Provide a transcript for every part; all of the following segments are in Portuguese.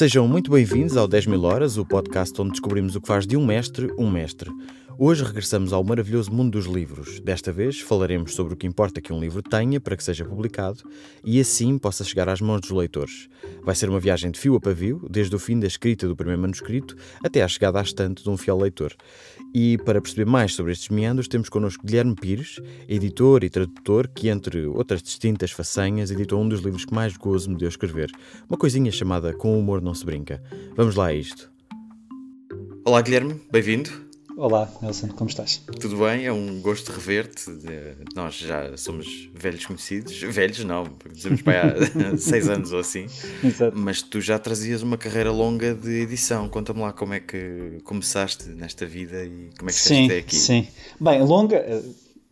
Sejam muito bem-vindos ao 10 mil horas, o podcast onde descobrimos o que faz de um mestre um mestre. Hoje regressamos ao maravilhoso mundo dos livros. Desta vez falaremos sobre o que importa que um livro tenha para que seja publicado e assim possa chegar às mãos dos leitores. Vai ser uma viagem de fio a pavio, desde o fim da escrita do primeiro manuscrito até à chegada à estante de um fiel leitor. E para perceber mais sobre estes meandros, temos connosco Guilherme Pires, editor e tradutor, que, entre outras distintas façanhas, editou um dos livros que mais gozo me deu escrever, uma coisinha chamada Com o Humor Não Se Brinca. Vamos lá a isto. Olá, Guilherme, bem-vindo. Olá, Nelson, como estás? Tudo bem, é um gosto rever-te. Nós já somos velhos conhecidos, velhos não, dizemos para há seis anos ou assim, Exato. mas tu já trazias uma carreira longa de edição. Conta-me lá como é que começaste nesta vida e como é que sim, até aqui. Sim, bem, longa,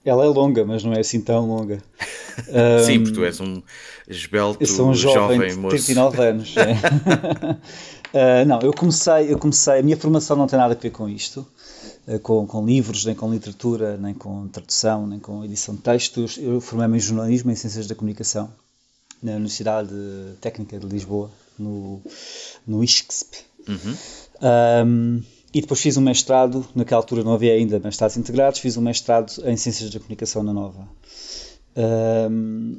ela é longa, mas não é assim tão longa. sim, porque tu és um esbelto, eu sou um jovem, jovem de 39 anos. É. uh, não, eu comecei, eu comecei, a minha formação não tem nada a ver com isto. Eh, com, com, livros, nem com literatura, nem com tradução, nem com edição de textos. Eu formei-me em jornalismo em ciências da comunicação na Universidade Técnica de Lisboa, no, no ISCSP. Uhum. Um, e depois fiz um mestrado, naquela altura não havia ainda mestrados integrados, fiz um mestrado em Ciências da Comunicação na Nova. Um,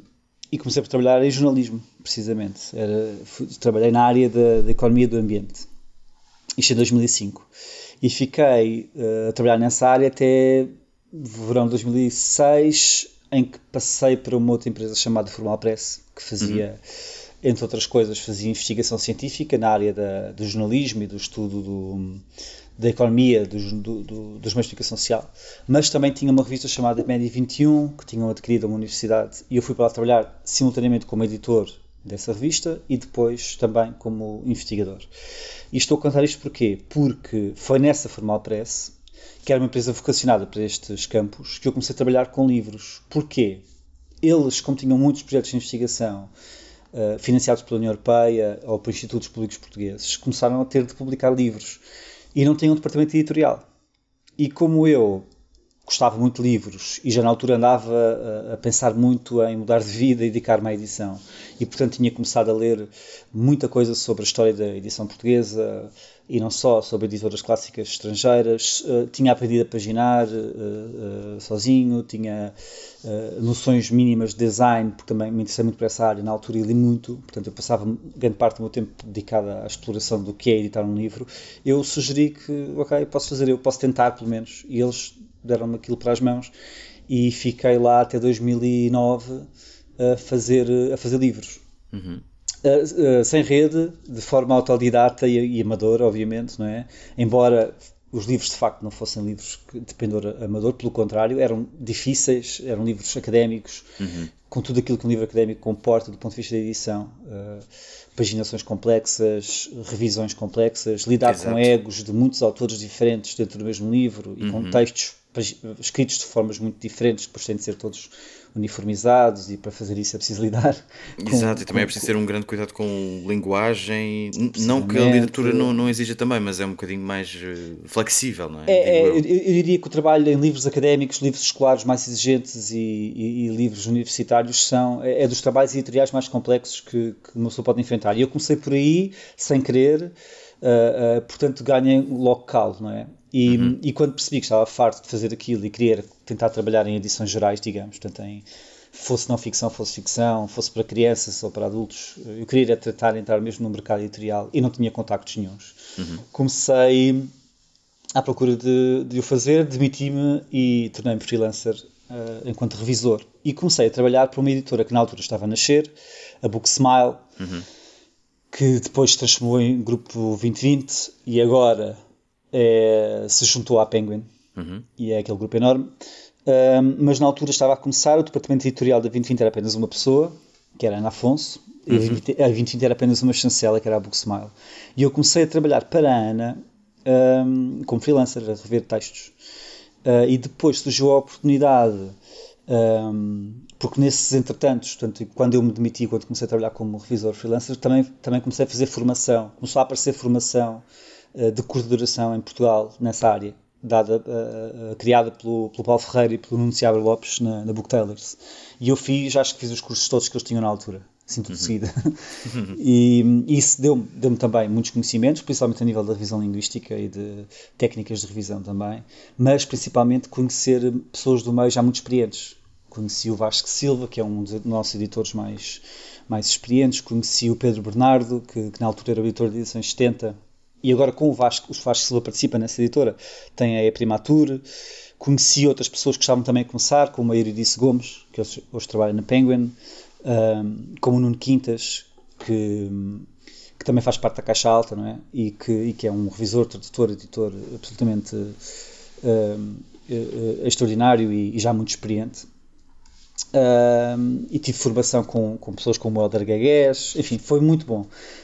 e comecei por trabalhar em jornalismo, precisamente. Era, fui, trabalhei na área da, da economia do ambiente. Isto em 2005 e fiquei uh, a trabalhar nessa área até verão de 2006, em que passei para uma outra empresa chamada Formal Press, que fazia, uhum. entre outras coisas, fazia investigação científica na área da, do jornalismo e do estudo do, da economia, do, do, do, dos meios de comunicação social, mas também tinha uma revista chamada Média 21, que tinham adquirido a uma universidade, e eu fui para lá trabalhar simultaneamente como editor dessa revista e depois também como investigador. E estou a contar isto porquê? Porque foi nessa Formal Press, que era uma empresa vocacionada para estes campos, que eu comecei a trabalhar com livros. Porquê? Eles, como tinham muitos projetos de investigação uh, financiados pela União Europeia ou por institutos públicos portugueses, começaram a ter de publicar livros e não tinham um departamento editorial. E como eu gostava muito de livros e já na altura andava a, pensar muito em mudar de vida e dedicar-me à edição. E portanto tinha começado a ler muita coisa sobre a história da edição portuguesa e não só, sobre editoras clássicas estrangeiras. Uh, tinha aprendido a paginar uh, uh, sozinho, tinha noções mínimas de design, porque também me interessei muito por essa área na altura e li muito, portanto eu passava grande parte do meu tempo dedicado à exploração do que é editar um livro. Eu sugeri que, ok, posso fazer, eu posso tentar pelo menos, e eles deram-me aquilo para as mãos e fiquei lá até 2009 a fazer, a fazer livros. Uhum. Uh, uh, sem rede, de forma autodidata e, e, amadora, obviamente, não é? Embora os livros de facto não fossem livros de pendor amador, pelo contrário, eram difíceis, eram livros académicos, uhum. com tudo aquilo que um livro académico comporta do ponto de vista da edição. Uh, paginações complexas, revisões complexas, lidar Exato. com egos de muitos autores diferentes dentro do mesmo livro e uhum. com textos escritos de formas muito diferentes, depois têm de ser todos uniformizados e para fazer isso é preciso lidar. Exato, com, e também é preciso ter um grande cuidado com linguagem, não que a literatura não, não exija também, mas é um bocadinho mais eh, flexível, não é? é, é eu. Eu, diria que o trabalho em livros académicos, livros escolares mais exigentes e, e, e livros universitários são, é, é, dos trabalhos editoriais mais complexos que, que uma pessoa pode enfrentar. E eu comecei por aí, sem querer, uh, uh, portanto ganhei logo calo, não é? E, uhum. e quando percebi que estava farto de fazer aquilo e queria tentar trabalhar em edições gerais, digamos, portanto, em, fosse não ficção, fosse ficção, fosse para crianças ou para adultos, eu queria tratar de entrar mesmo no mercado editorial e não tinha contactos nenhums. Uhum. Comecei à procura de, de o fazer, demiti-me e tornei-me freelancer uh, enquanto revisor. E comecei a trabalhar para uma editora que na altura estava a nascer, a Book Smile, uhum. que depois se transformou em Grupo 2020 e agora é, se juntou à Penguin uhum. e é aquele grupo enorme. Um, mas na altura estava a começar, o departamento editorial da 2020 era apenas uma pessoa, que era Ana Afonso, uhum. e a 2020 era apenas uma chancela, que era a Booksmile. E eu comecei a trabalhar para a Ana um, como freelancer, a rever textos. Uh, e depois surgiu a oportunidade, um, porque nesses entretantos, portanto, quando eu me demiti, quando comecei a trabalhar como revisor freelancer, também, também comecei a fazer formação. Começou a aparecer formação de coordenação em Portugal nessa área, dada, uh, criada pelo, pelo Paulo Ferreira e pelo Nuno Seabra Lopes na, na Booktellers. E eu fiz, acho que fiz os cursos todos que eles tinham na altura. assim tudo seguida. e isso deu-me deu também muitos conhecimentos, principalmente a nível da revisão linguística e de técnicas de revisão também, mas principalmente conhecer pessoas do meio já muito experientes. Conheci o Vasco Silva, que é um dos nossos editores mais, mais experientes, conheci o Pedro Bernardo, que, que na altura era editor de edições 70, e agora com o Vasco, o Vasco Silva participa nessa editora, tem a E-Primatur, conheci outras pessoas que estavam também a começar, como a Eurídice Gomes, que hoje, hoje trabalha na Penguin, um, como o Nuno Quintas, que, que também faz parte da Caixa Alta, não é? E que, e que é um revisor, tradutor, editor absolutamente um, extraordinário e, e, já muito experiente. Um, e tive formação com, com pessoas como o Helder Gagués, enfim, foi muito bom.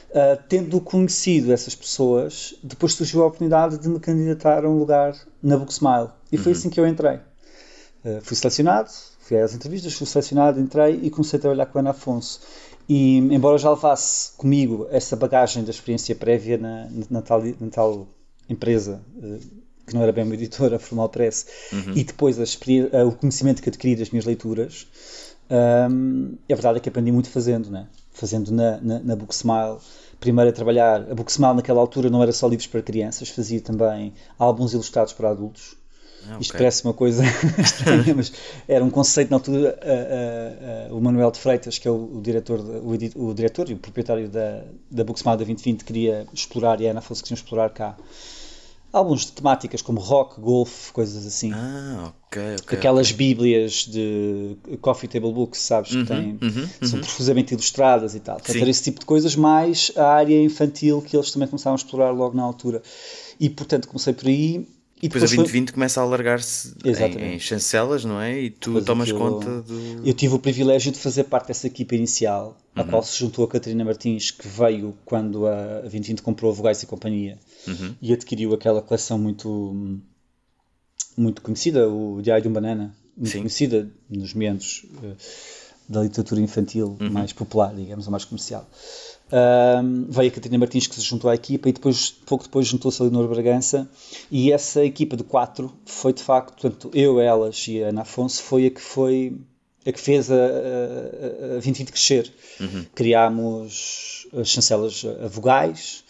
Uh, tendo conhecido essas pessoas, depois surgiu a oportunidade de me candidatar a um lugar na Booksmile. E foi uhum. assim que eu entrei. Uh, fui selecionado, fui às entrevistas, fui selecionado, entrei e comecei a trabalhar com a Ana Afonso. E, embora já levasse comigo essa bagagem da experiência prévia na, na, tal, na tal, empresa, uh, que não era bem uma editora, Formal Press, uhum. e depois a, o conhecimento que adquiri das minhas leituras, um, a verdade é que aprendi muito fazendo, né? fazendo na, na, na Booksmile. Primeiro a trabalhar, a Booksmile naquela altura não era só livros para crianças, fazia também álbuns ilustrados para adultos. Ah, okay. Isto parece uma coisa estranha, mas era um conceito na altura. Uh, uh, uh, o Manuel de Freitas, que é o, o diretor, o, o, diretor e o proprietário da, da Booksmile da 2020, queria explorar e a Ana Afonso queriam explorar cá álbuns de temáticas como rock, golf, coisas assim. Ah, ok, ok. Aquelas okay. bíblias de coffee table books, sabes, uhum, que têm, uhum, são uhum. profusamente ilustradas e tal. Portanto, era esse tipo de coisas, mais a área infantil que eles também começaram a explorar logo na altura. E, portanto, comecei por aí. E depois, depois a 2020 foi... começa a alargar-se em, em, chancelas, não é? E tu depois tomas aquilo... conta do. Eu tive o privilégio de fazer parte dessa equipa inicial, uhum. a qual se juntou a Catarina Martins, que veio quando a 2020 comprou a Vogais e Companhia uhum. e adquiriu aquela coleção muito, muito conhecida, o Diário de um Banana, muito Sim. conhecida nos meandros uh, da literatura infantil uhum. mais popular, digamos, ou mais comercial. Um, veio a Catarina Martins que se juntou à equipa e depois, pouco depois juntou-se a Leonor Bragança e essa equipa de quatro foi de facto, portanto, eu, elas e a Ana Afonso foi a que foi a que fez a, a, a 2020 crescer. Uhum. Criámos as chancelas a vogais,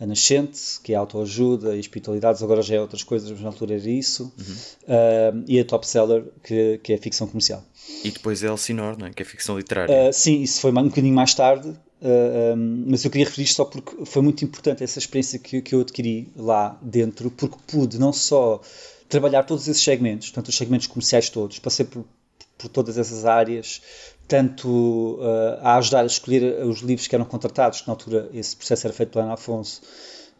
a Nascente, que é a autoajuda e espiritualidades, agora já é outras coisas, mas na altura era isso, uhum. uh, e a Top Seller, que, que é a ficção comercial. E depois a Elsinore, não é? que é a ficção literária. Uh, sim, isso foi um bocadinho mais tarde, uh, um, mas eu queria referir isto só porque foi muito importante essa experiência que, que eu adquiri lá dentro, porque pude não só trabalhar todos esses segmentos, portanto os segmentos comerciais todos, passei por, por todas essas áreas, tanto uh, a ajudar a escolher os livros que eram contratados, que na altura esse processo era feito pela Ana Afonso,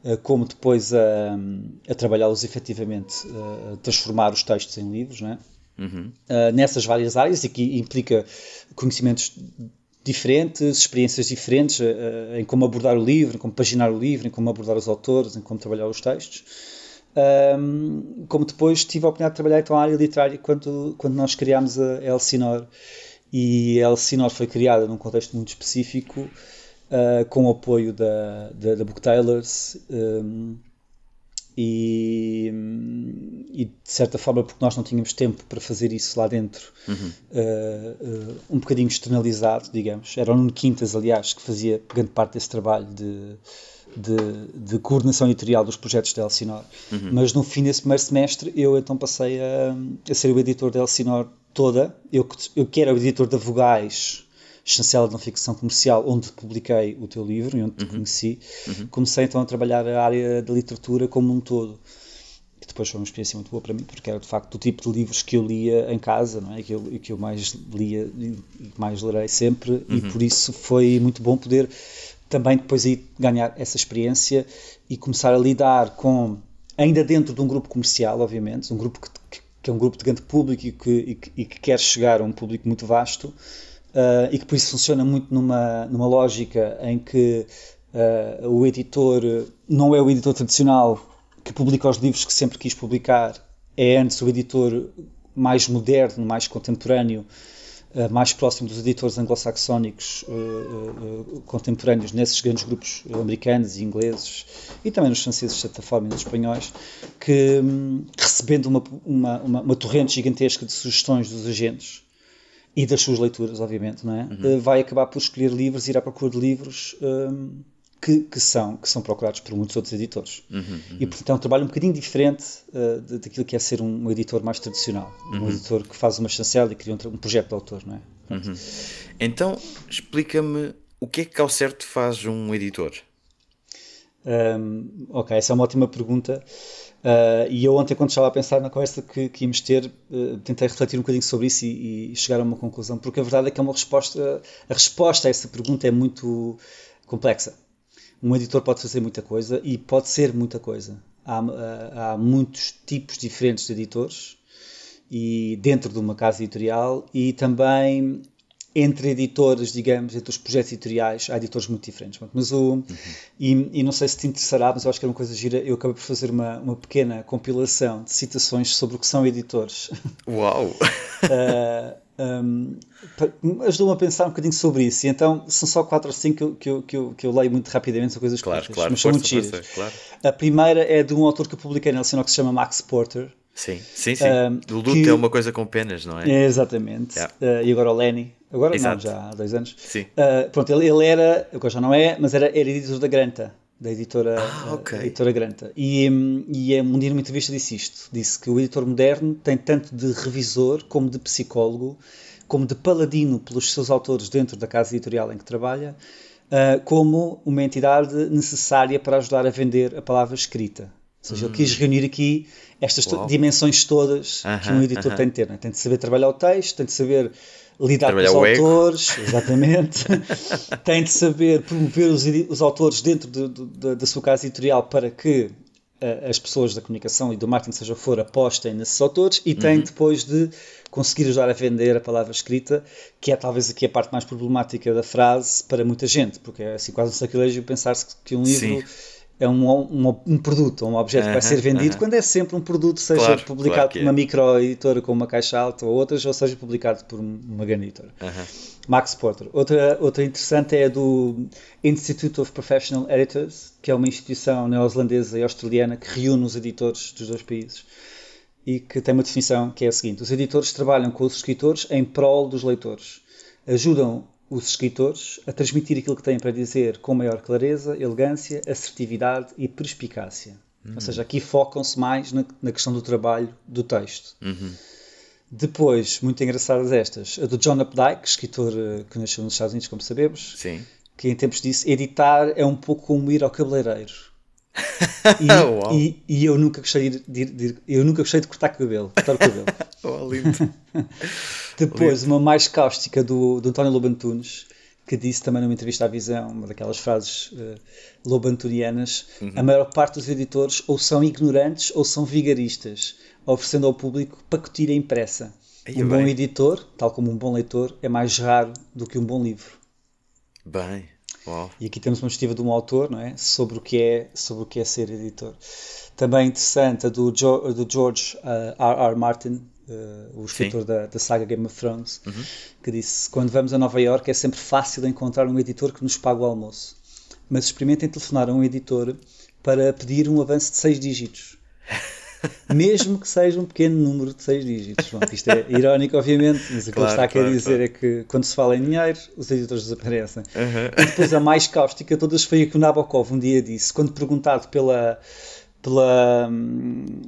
uh, como depois a, a trabalhá-los efetivamente, uh, a transformar os textos em livros, né? Uhum. nessas várias áreas e que implica conhecimentos diferentes, experiências diferentes em como abordar o livro, em como paginar o livro, em como abordar os autores, em como trabalhar os textos. Um, como depois tive a oportunidade de trabalhar então a área literária quando, quando nós criámos a Elsinore e a Elsinore foi criada num contexto muito específico, uh, com o apoio da, da, da Booktailers um, e, e, de certa forma, porque nós não tínhamos tempo para fazer isso lá dentro, uhum. uh, uh, um bocadinho externalizado, digamos. Era o Nuno Quintas, aliás, que fazia grande parte desse trabalho de, de, de coordenação editorial dos projetos da Elsinore. Uhum. Mas no fim desse primeiro semestre, eu então passei a, a ser o editor da Elsinore toda. Eu, eu que era o editor da Vogais, chancela de não ficção comercial, onde publiquei o teu livro e onde te uhum. conheci, uhum. comecei então a trabalhar a área da literatura como um todo. Que depois foi uma experiência muito boa para mim, porque era de facto o tipo de livros que eu lia em casa, não é? que, eu, que eu mais lia e mais lerei sempre, uhum. e por isso foi muito bom poder também depois aí ganhar essa experiência e começar a lidar com, ainda dentro de um grupo comercial, obviamente, um grupo que, que que é um grupo de grande público e que, e que, e que quer chegar a um público muito vasto uh, e que por isso funciona muito numa, numa lógica em que uh, o editor não é o editor tradicional que publica os livros que sempre quis publicar, é antes o editor mais moderno, mais contemporâneo, mais próximo dos editores anglo-saxónicos uh, uh, contemporâneos nesses grandes grupos americanos e ingleses e também nos franceses, de certa forma, e nos espanhóis, que um, recebendo uma, uma, uma, uma, torrente gigantesca de sugestões dos agentes, e das suas leituras, obviamente, não é? Uhum. vai acabar por escolher livros, ir à procura de livros um, que, que, são, que são procurados por muitos outros editores. Uhum, uhum. E, portanto, é um trabalho um bocadinho diferente uh, daquilo que é ser um, um editor mais tradicional. Um uhum. editor que faz uma chancela e cria um, um, projeto de autor, não é? Uhum. Então, explica-me o que é que ao certo faz um editor? Um, ok, essa é uma ótima pergunta. Uh, e eu ontem, quando estava a pensar na conversa que, que íamos ter, uh, tentei refletir um bocadinho sobre isso e, e, chegar a uma conclusão, porque a verdade é que é uma resposta, a resposta a essa pergunta é muito complexa. Um editor pode fazer muita coisa e pode ser muita coisa. Há, uh, há muitos tipos diferentes de editores e dentro de uma casa editorial e também entre editores, digamos, entre os projetos editoriais, há editores muito diferentes. Mas o, uhum. e, e, não sei se te interessará, mas eu acho que era uma coisa gira. Eu acabei por fazer uma, uma pequena compilação de citações sobre o que são editores. Uau! uh, um, Ajudou-me a pensar um bocadinho sobre isso. E então são só quatro ou cinco que eu, que eu, que eu, leio muito rapidamente, são coisas claro, curtas, claro, mas são muito giras. Claro. A primeira é de um autor que eu publiquei na Nacional que se chama Max Porter. Sim, sim, sim. Um, o luto que... é uma coisa com penas, não é? é exatamente. Yeah. Uh, e agora o Lenny. Agora Exato. não, já há dois anos. Sim. Uh, pronto, ele, ele era, agora já não é, mas era, era editor da Granta, da editora, ah, okay. editora Granta. E, e um dia numa entrevista disse isto: disse que o editor moderno tem tanto de revisor como de psicólogo, como de paladino pelos seus autores dentro da casa editorial em que trabalha, uh, como uma entidade necessária para ajudar a vender a palavra escrita. Ou seja, ele quis hum. reunir aqui estas to dimensões todas uh -huh, que um editor uh -huh. tem de ter. Né? Tem de saber trabalhar o texto, tem de saber lidar Trabalhar com os autores, exatamente. tem de saber promover os, os autores dentro de, de, da sua casa editorial para que uh, as pessoas da comunicação e do marketing, seja for, apostem nesses autores e tem uhum. depois de conseguir ajudar a vender a palavra escrita, que é talvez aqui a parte mais problemática da frase para muita gente, porque é assim quase um sacrilégio pensar-se que um livro. Sim é um, um, um produto, um objeto uh -huh, que vai ser vendido, uh -huh. quando é sempre um produto, seja claro, publicado claro por uma é. microeditora com uma caixa alta ou outras, ou seja publicado por uma grande editora. Uh -huh. Max Porter. Outra, outra interessante é a do Institute of Professional Editors, que é uma instituição neozelandesa e australiana que reúne os editores dos dois países e que tem uma definição que é a seguinte: os editores trabalham com os escritores em prol dos leitores. Ajudam os escritores a transmitir aquilo que têm para dizer com maior clareza, elegância, assertividade e perspicácia. Uhum. Ou seja, aqui focam-se mais na, na, questão do trabalho do texto. Uhum. Depois, muito engraçadas estas, a do John Updike, escritor uh, que nasceu nos Estados Unidos, como sabemos, Sim. que em tempos disse, editar é um pouco como ir ao cabeleireiro. E, e, e, eu nunca gostei de, de, de, eu nunca gostei de cortar cabelo, cortar o cabelo. oh, lindo. Depois, uma mais cáustica do, do António Lobantunes, que disse também numa entrevista à Visão, uma daquelas frases uh, lobantunianas, uhum. a maior parte dos editores ou são ignorantes ou são vigaristas, oferecendo ao público pacotilha impressa. Aí um bem. bom editor, tal como um bom leitor, é mais raro do que um bom livro. Bem, Uau. E aqui temos uma estimativa de um autor, não é? Sobre o que é, sobre o que é ser editor. Também interessante a do, jo, do George uh, R. R. Martin, uh, o escritor da, da, saga Game of Thrones, uhum. que disse: Quando vamos a Nova York é sempre fácil encontrar um editor que nos pague o almoço. Mas experimentem telefonar a um editor para pedir um avanço de seis dígitos. mesmo que seja um pequeno número de seis dígitos. Isto é irónico, obviamente, mas o que ele está a querer dizer é que quando se fala em dinheiro, os editores desaparecem. Uhum. E depois a mais cáustica todas foi a que o Nabokov um dia disse, quando perguntado pela. pela hum,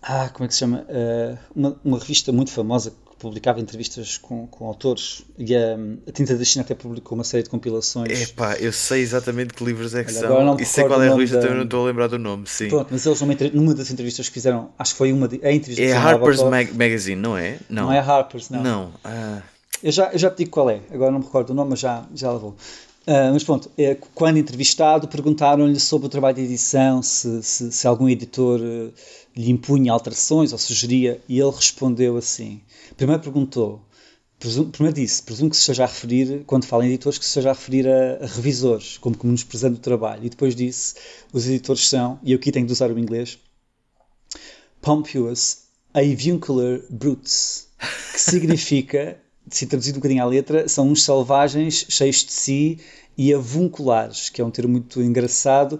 ah, como é que se chama? Uh, uma, uma revista muito famosa publicava entrevistas com, com autores e a, a, Tinta da China até publicou uma série de compilações. Epá, eu sei exatamente que livros é que Olha, são e sei qual é a revista, da... também não estou a lembrar do nome, sim. Pronto, mas eles numa, numa das entrevistas que fizeram, acho que foi uma de, a entrevista É a Harper's Mag Magazine, não é? Não, não é a Harper's, não. Não. Ah. Eu, já, eu já te digo qual é, agora não me recordo o nome, mas já, já lá vou. Uh, mas pronto, é, quando entrevistado, perguntaram-lhe sobre o trabalho de edição, se, se, se algum editor uh, lhe impunha alterações ou sugeria, e ele respondeu assim: primeiro perguntou, primeiro disse, presumo que se esteja a referir, quando fala em editores, que se esteja a referir a, a revisores, como menosprezando o trabalho, e depois disse: os editores são, e eu aqui tenho de usar o inglês, pompous avuncular brutes, que significa, se traduzido um bocadinho à letra, são uns selvagens cheios de si e avunculares, que é um termo muito engraçado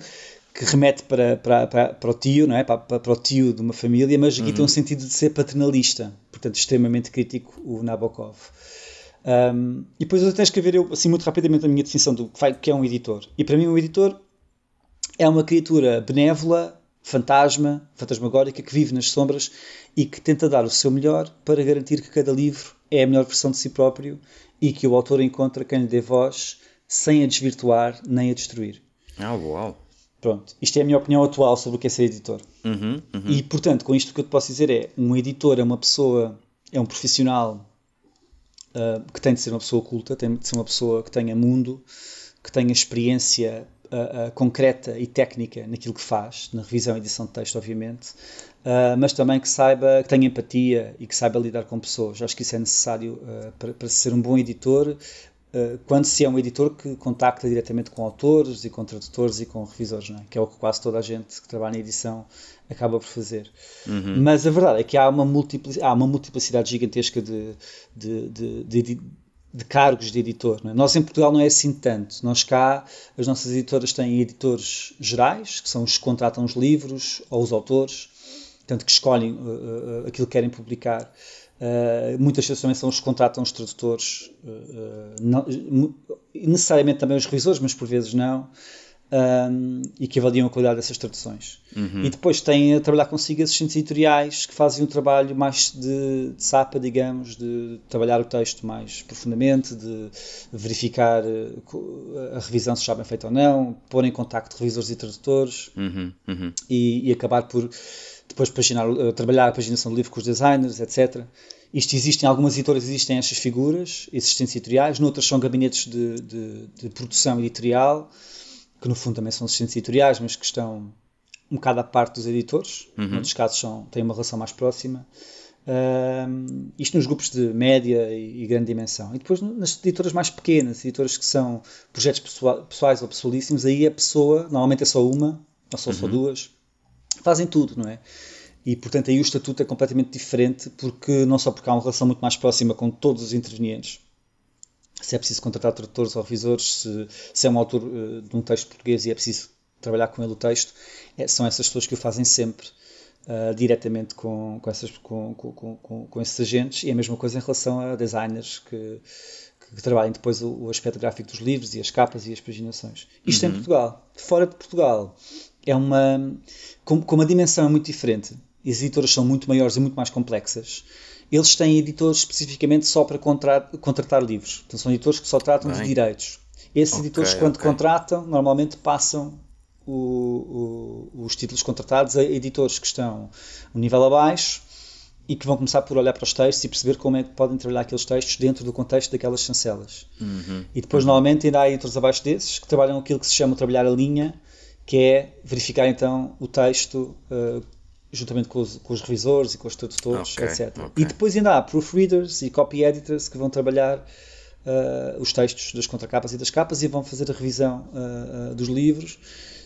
que remete para, para, para, para, o tio, não é? Para, para, o tio de uma família, mas aqui uhum. tem um sentido de ser paternalista, portanto, extremamente crítico, o Nabokov. Um, e depois eu até escrever eu, assim, muito rapidamente a minha definição do que é um editor. E para mim, um editor é uma criatura benévola, fantasma, fantasmagórica, que vive nas sombras e que tenta dar o seu melhor para garantir que cada livro é a melhor versão de si próprio e que o autor encontra quem lhe dê voz sem a desvirtuar nem a destruir. Ah, uau! Pronto, isto é a minha opinião atual sobre o que é ser editor. Uhum, uhum. E, portanto, com isto o que eu te posso dizer é: um editor é uma pessoa, é um profissional uh, que tem de ser uma pessoa culta, tem de ser uma pessoa que tenha mundo, que tenha experiência uh, uh, concreta e técnica naquilo que faz, na revisão e edição de texto, obviamente, mas também que saiba, que tenha empatia e que saiba lidar com pessoas. Acho que isso é necessário para, para ser um bom editor, eh, quando se é um editor que contacta diretamente com autores e com tradutores e com revisores, é? que é o que quase toda a gente que trabalha em edição acaba por fazer. Uhum. Mas a verdade é que há uma, multiplicidade, há uma multiplicidade gigantesca de, de, de, de, de cargos de editor. É? Nós em Portugal não é assim tanto. Nós cá, as nossas editoras têm editores gerais, que são os que contratam os livros ou os autores, tanto que escolhem uh, aquilo que querem publicar. Uh, muitas vezes também são os que contratam os tradutores, não, necessariamente também os revisores, mas por vezes não, um, e que avaliam a qualidade dessas traduções. Uhum. E depois têm a trabalhar consigo assistentes editoriais que fazem um trabalho mais de, de sapa, digamos, de trabalhar o texto mais profundamente, de verificar a revisão se está bem feita ou não, pôr em contacto revisores e tradutores uhum. Uhum. E, e acabar por depois paginar, uh, trabalhar a paginação do livro com os designers, etc. Isto existe em algumas editoras, existem estas figuras, assistentes editoriais, noutras são gabinetes de, de, de, produção editorial, que no fundo também são assistentes editoriais, mas que estão um bocado à parte dos editores, uhum. noutros casos são, têm uma relação mais próxima. Uh, isto nos grupos de média e, e, grande dimensão. E depois nas editoras mais pequenas, editoras que são projetos pessoais ou pessoalíssimos, aí a pessoa, normalmente é só uma, ou só, uhum. só duas, fazem tudo, não é? E, portanto, aí o estatuto é completamente diferente, porque não só porque há uma relação muito mais próxima com todos os intervenientes, se é preciso contratar tradutores ou revisores, se, se é um autor uh, de um texto português e é preciso trabalhar com ele o texto, é, são essas pessoas que o fazem sempre uh, diretamente com, com, essas, com, com, com, esses agentes, e a mesma coisa em relação a designers que, que trabalhem depois o, o, aspecto gráfico dos livros e as capas e as paginações. Isto uhum. em Portugal. Fora de Portugal, é uma. Com, com uma dimensão muito diferente, as editoras são muito maiores e muito mais complexas. Eles têm editores especificamente só para contratar livros. Então são editores que só tratam Bem. de direitos. Esses okay, editores, quando okay. contratam, normalmente passam o, o, os títulos contratados a editores que estão um nível abaixo e que vão começar por olhar para os textos e perceber como é que podem trabalhar aqueles textos dentro do contexto daquelas chancelas. Uhum. E depois, uhum. normalmente, ainda há editores abaixo desses que trabalham aquilo que se chama trabalhar a linha, que é verificar então o texto uh, juntamente com os, com os, revisores e com os tradutores, okay, etc. Okay. E depois ainda há proofreaders e copy editors que vão trabalhar uh, os textos das contracapas e das capas e vão fazer a revisão uh, dos livros,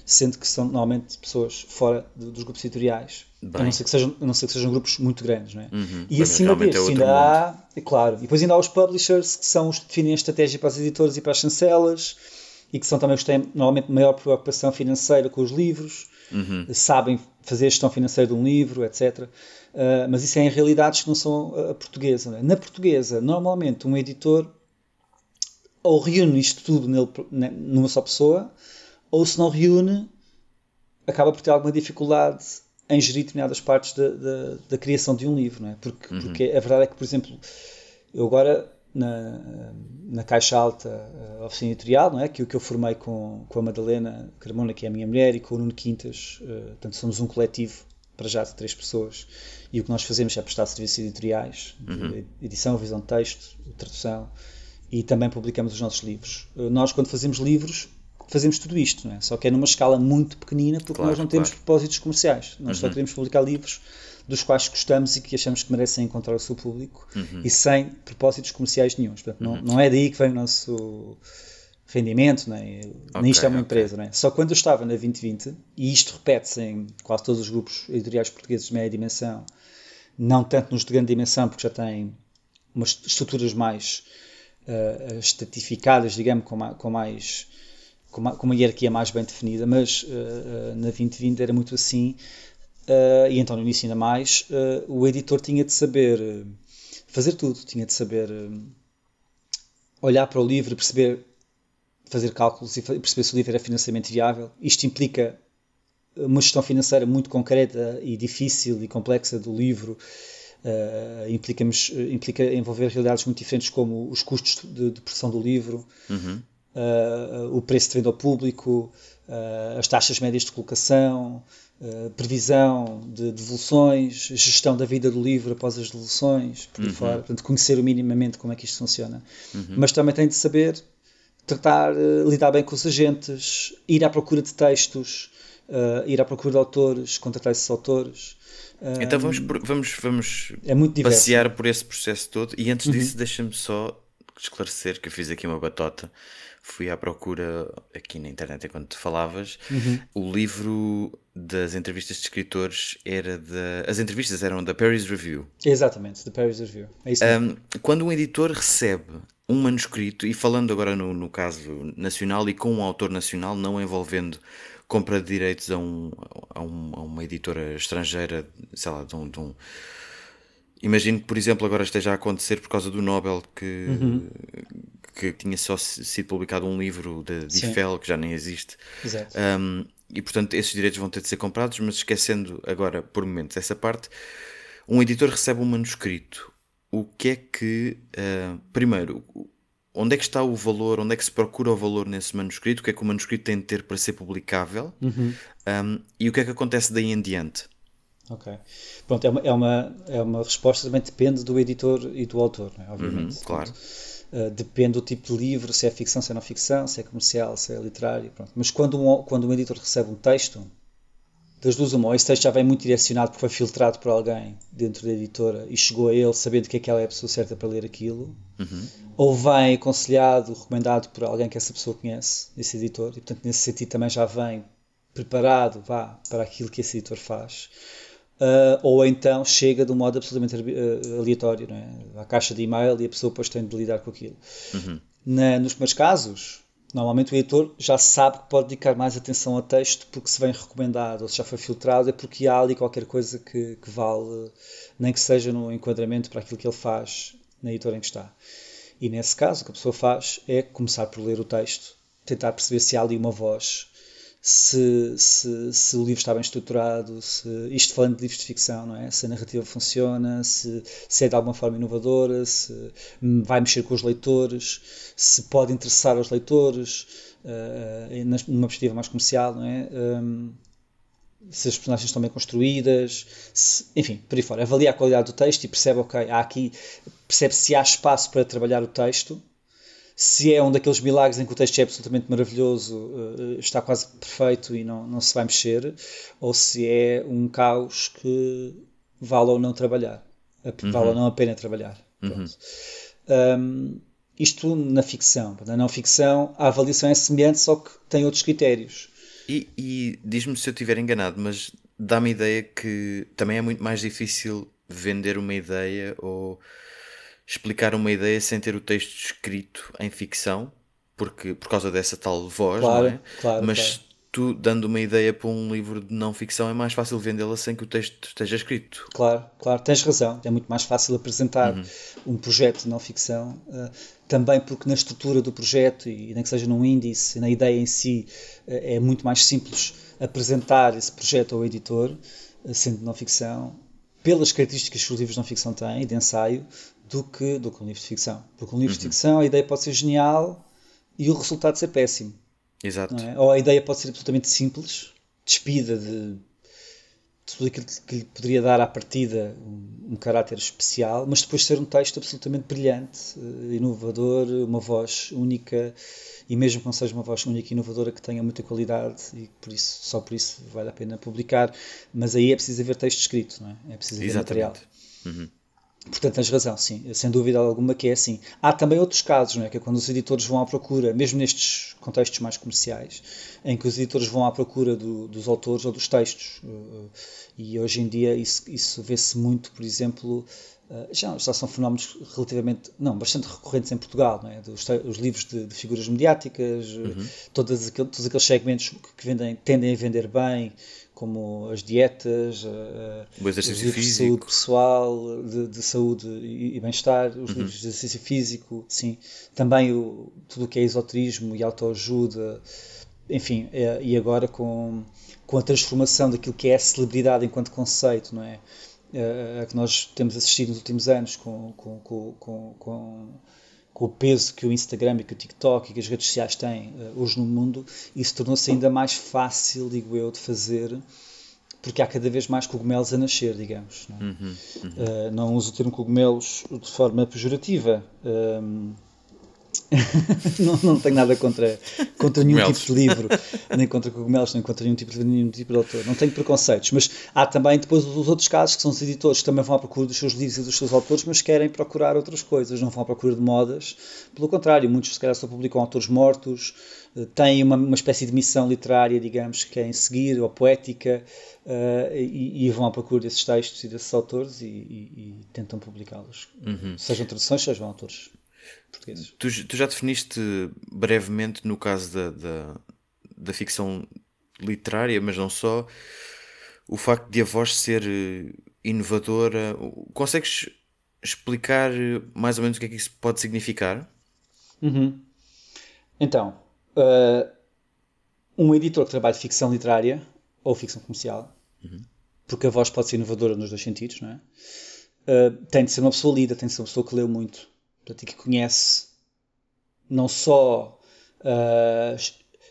sendo que são normalmente pessoas fora dos grupos editoriais. A não, ser que sejam, não ser que sejam grupos muito grandes, não é? Uhum, e acima disso, é ainda mundo. há, é claro, e depois ainda há os publishers, que são os que definem a estratégia para as editoras e para as chancelas, e que são também os que têm normalmente maior preocupação financeira com os livros, uhum. sabem fazer a gestão financeira de um livro, etc. Uh, mas isso é em realidades que não são a portuguesa. É? Na portuguesa, normalmente um editor ou reúne isto tudo nele, numa só pessoa, ou se não reúne, acaba por ter alguma dificuldade em gerir determinadas partes da, da, da criação de um livro, não é? Porque, uhum. porque a verdade é que, por exemplo, eu agora na, na Caixa Alta uh, Oficina Editorial, não é? que que eu formei com, com a Madalena Carmona, que é a minha mulher, e com o Nuno Quintas, uh, portanto somos um coletivo para já de três pessoas, e o que nós fazemos é prestar serviços editoriais, uhum. edição, visão de texto, tradução, e também publicamos os nossos livros. Uh, nós, quando fazemos livros, fazemos tudo isto, não é? só que é numa escala muito pequenina, porque claro, nós não temos claro. propósitos comerciais, nós uhum. só queremos publicar livros dos quais gostamos e que achamos que merecem encontrar o seu público uhum. e sem propósitos comerciais nenhums. Portanto, não, uhum. não é daí que vem o nosso rendimento, nem, okay, nem isto é uma okay. empresa. Não é? Só quando eu estava na 2020, e isto repete-se em quase todos os grupos editoriais portugueses de média dimensão, não tanto nos de grande dimensão, porque já têm umas estruturas mais uh, estratificadas, digamos, com mais, com mais com uma, com uma hierarquia mais bem definida, mas uh, na 2020 era muito assim, uh, e então no início ainda mais, o editor tinha de saber fazer tudo, tinha de saber olhar para o livro, perceber, fazer cálculos e perceber se o livro era financeiramente viável. Isto implica uma gestão financeira muito concreta e difícil e complexa do livro. Uh, implica, implica envolver realidades muito diferentes como os custos de, de produção do livro, uhum. uh, o preço de venda ao público, uh, as taxas médias de colocação, previsão de devoluções, gestão da vida do livro após as devoluções, por uhum. fora, portanto, conhecer minimamente como é que isto funciona. Uhum. Mas também tem de saber tratar, lidar bem com os agentes, ir à procura de textos, ir à procura de autores, contratar esses autores. Então vamos, vamos, vamos é passear por esse processo todo e antes uhum. disso deixa-me só esclarecer que eu fiz aqui uma batota. Fui à procura aqui na internet enquanto falavas. Uhum. O livro das entrevistas de escritores era da. As entrevistas eram da Paris Review. Exatamente, da Paris Review. É isso um, quando um editor recebe um manuscrito, e falando agora no, no caso nacional e com um autor nacional, não envolvendo compra de direitos a, um, a, um, a uma editora estrangeira, sei lá, de um, de um, Imagino que, por exemplo, agora esteja a acontecer por causa do Nobel que, uhum. que tinha só sido publicado um livro de, de Eiffel, que já nem existe. Exato. Um, e, portanto, esses direitos vão ter de ser comprados, mas esquecendo agora, por momentos, essa parte, um editor recebe um manuscrito. O que é que. Uh, primeiro, onde é que está o valor, onde é que se procura o valor nesse manuscrito, o que é que o manuscrito tem de ter para ser publicável uhum. um, e o que é que acontece daí em diante. Ok. Pronto, é uma, é uma, é uma resposta também depende do editor e do autor, é? obviamente. Uhum, claro. Uh, depende do tipo de livro, se é ficção, se é não ficção, se é comercial, se é literário. Pronto. Mas quando um, quando um editor recebe um texto, das duas uma, ou esse texto já vem muito direcionado porque foi filtrado por alguém dentro da editora e chegou a ele sabendo que aquela é a pessoa certa para ler aquilo, uhum. ou vem aconselhado, recomendado por alguém que essa pessoa conhece, esse editor, e portanto nesse sentido também já vem preparado vá, para aquilo que esse editor faz. Uh, ou então chega de um modo absolutamente uh, aleatório, não é? à caixa de e-mail e a pessoa depois tem de lidar com aquilo. Uhum. Na, nos meus casos, Normalmente o editor já sabe que pode dedicar mais atenção ao texto porque se vem recomendado ou se já foi filtrado, é porque há ali qualquer coisa que, que vale, nem que seja no enquadramento para aquilo que ele faz na editora em que está. E nesse caso, o que a pessoa faz é começar por ler o texto, tentar perceber se há ali uma voz se, se, se, o livro está bem estruturado, se, isto falando de livros de ficção, não é? Se a narrativa funciona, se, se é de alguma forma inovadora, se vai mexer com os leitores, se pode interessar aos leitores, uh, numa perspectiva mais comercial, não é? Um, se as personagens estão bem construídas, se, enfim, por aí fora. Avalia a qualidade do texto e percebe, ok, há aqui, percebe se há espaço para trabalhar o texto se é um daqueles milagres em que o texto é absolutamente maravilhoso, eh, está quase perfeito e não, não se vai mexer, ou se é um caos que vale ou não trabalhar, uhum. vale ou não a pena trabalhar. Uhum. Um, isto na ficção. Na não ficção, a avaliação é semelhante, só que tem outros critérios. E, e diz-me se eu estiver enganado, mas dá-me a ideia que também é muito mais difícil vender uma ideia ou explicar uma ideia sem ter o texto escrito em ficção, porque por causa dessa tal voz, claro, não é? Claro, Mas claro. tu dando uma ideia para um livro de não ficção é mais fácil vendê-la sem que o texto esteja escrito. Claro, claro, tens razão. É muito mais fácil apresentar uhum. um projeto de não ficção, uh, também porque na estrutura do projeto, e nem que seja num índice, na ideia em si, uh, é muito mais simples apresentar esse projeto ao editor, uh, sendo de não ficção, pelas características que os livros de não ficção têm, de ensaio, do que, do que um livro de ficção. Porque um livro uhum. de ficção, a ideia pode ser genial e o resultado ser péssimo. Exato. É? Ou a ideia pode ser absolutamente simples, despida de tudo aquilo que lhe poderia dar à partida um, um, caráter especial, mas depois ser um texto absolutamente brilhante, eh, inovador, uma voz única, e mesmo que não seja uma voz única e inovadora que tenha muita qualidade, e por isso, só por isso vale a pena publicar, mas aí é preciso haver texto escrito, não é? É preciso haver Exatamente. material. Uhum. Portanto, tens razão, sim, sem dúvida alguma que é assim. Há também outros casos, não é? que é quando os editores vão à procura, mesmo nestes contextos mais comerciais, em que os editores vão à procura do, dos autores ou dos textos. Eh, e hoje em dia isso, isso vê-se muito, por exemplo, já, já são fenómenos relativamente, não, bastante recorrentes em Portugal, não é? Dos, os livros de, de figuras mediáticas, uhum. todos, aqueles, todos aqueles segmentos que vendem, tendem a vender bem, como as dietas, o exercício de saúde pessoal, de, de saúde e, e bem-estar, os uhum. livros de exercício físico, sim. Também o, tudo o que é esoterismo e autoajuda, enfim, é, e agora com, com a transformação daquilo que é a celebridade enquanto conceito, não é? A, que nós temos assistido nos últimos anos com, com, com, com, com o peso que o Instagram e que o TikTok e que as redes sociais têm uh, hoje no mundo, isso tornou-se ainda mais fácil, digo eu, de fazer, porque há cada vez mais cogumelos a nascer, digamos. Não, é? uhum, uhum. Uh, não uso o termo cogumelos de forma pejorativa. Um, não, não tenho nada contra, contra nenhum tipo de livro, nem contra cogumelos, nem contra nenhum tipo de, nenhum tipo de autor. Não tenho preconceitos, mas há também depois os outros casos que são os editores que também vão à procura dos seus livros e dos seus autores, mas querem procurar outras coisas, não vão à procura de modas. Pelo contrário, muitos se calhar só publicam autores mortos, eh, têm uma, uma espécie de missão literária, digamos, que querem seguir, ou poética, uh, e, e, vão à procura desses textos e desses autores e, e, e tentam publicá-los. Uhum. Sejam traduções, sejam autores portugueses. Tu, tu já definiste brevemente, no caso da, da, da ficção literária, mas não só, o facto de a voz ser eh, inovadora. Consegues explicar mais ou menos o que é que isso pode significar? Uhum. Então, uh, um editor que trabalha ficção literária ou ficção comercial, uhum. porque a voz pode ser inovadora nos dois sentidos, não é? Uh, tem de ser uma pessoa lida, tem de ser uma pessoa que leu muito, portanto, que conhece não só uh,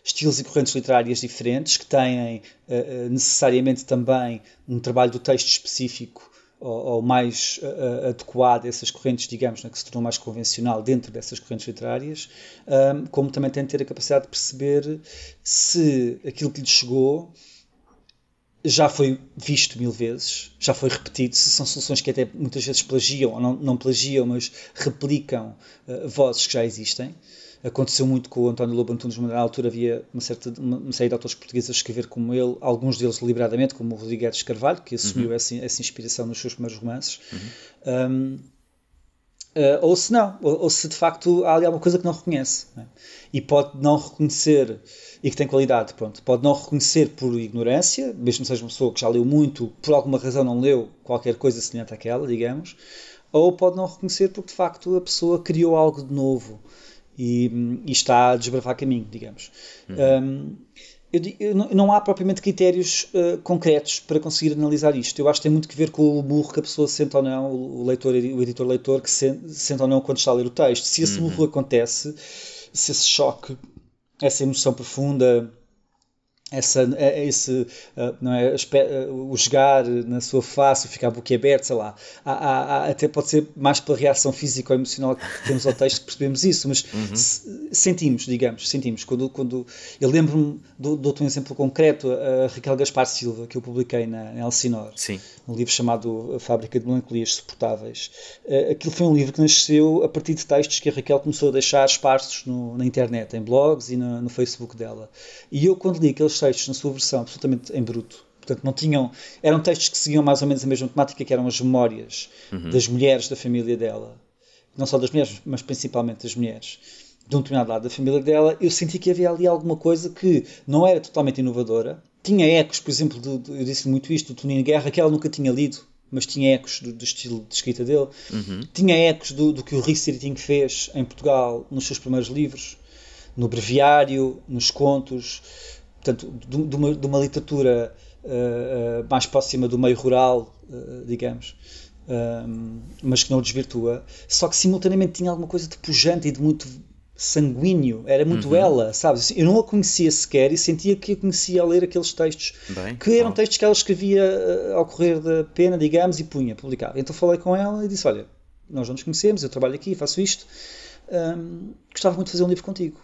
estilos e correntes literárias diferentes, que têm uh, necessariamente também um trabalho do texto específico ou, ou mais uh, adequado a essas correntes, digamos, né, que se tornou mais convencional dentro dessas correntes literárias, um, como também tem de ter a capacidade de perceber se aquilo que lhe chegou já foi visto mil vezes, já foi repetido, são soluções que até muitas vezes plagiam, ou não, não plagiam, mas replicam uh, vozes que já existem. Aconteceu muito com o António Lobo Antunes, na altura havia uma, certa, uma, uma série de autores portugueses a escrever como ele, alguns deles deliberadamente, como o Rodrigues Carvalho, que assumiu uhum. essa, essa, inspiração nos seus primeiros romances. Uhum. Um, Uh, ou se não, ou, ou, se de facto há ali alguma coisa que não reconhece né? e pode não reconhecer e que tem qualidade, pronto, pode não reconhecer por ignorância, mesmo seja uma pessoa que já leu muito, por alguma razão não leu qualquer coisa semelhante àquela, digamos, ou pode não reconhecer porque de facto a pessoa criou algo de novo e, e está a desbravar caminho, digamos. Uhum. Um, eu, eu, não há propriamente critérios uh, concretos para conseguir analisar isto. Eu acho que tem muito que ver com o burro que a pessoa sente ou não, o leitor, o editor-leitor, que sente, sente, ou não quando está a ler o texto. Se esse uhum. burro acontece, se esse choque, essa emoção profunda essa, é, é esse, uh, não é, uh, o jogar na sua face, ficar boquiaberto, sei lá, há, há, até pode ser mais pela reação física ou emocional que temos ao texto que percebemos isso, mas uhum. sentimos, digamos, sentimos. Quando, quando eu lembro-me, dou-te um exemplo concreto, a Raquel Gaspar Silva, que eu publiquei na, na Elsinore, Sim. um livro chamado A Fábrica de Melancolias Suportáveis. Uh, aquilo foi um livro que nasceu a partir de textos que a Raquel começou a deixar esparsos no, na internet, em blogs e no, no Facebook dela. E eu, quando li aqueles textos na sua versão absolutamente em bruto. Portanto, não tinham. Eram textos que seguiam mais ou menos a mesma temática, que eram as memórias uhum. das mulheres da família dela. Não só das mulheres, mas principalmente das mulheres. De um determinado lado da família dela, eu senti que havia ali alguma coisa que não era totalmente inovadora. Tinha ecos, por exemplo, do, do, eu disse muito isto, do Tonino Guerra, que ela nunca tinha lido, mas tinha ecos do, do estilo de escrita dele. Uhum. Tinha ecos do, do que o Rick fez em Portugal nos seus primeiros livros, no breviário, nos contos portanto, de, de, uma, de uma, literatura uh, mais próxima do meio rural, uh, digamos, um, mas que não o desvirtua, só que simultaneamente tinha alguma coisa de pujante e de muito sanguíneo, era muito uhum. ela, sabes? Eu não a conhecia sequer e sentia que a conhecia a ler aqueles textos, Bem, que eram bom. textos que ela escrevia ao correr da pena, digamos, e punha, publicava. Então falei com ela e disse: Olha, nós não nos conhecemos, eu trabalho aqui, faço isto, um, gostava muito de fazer um livro contigo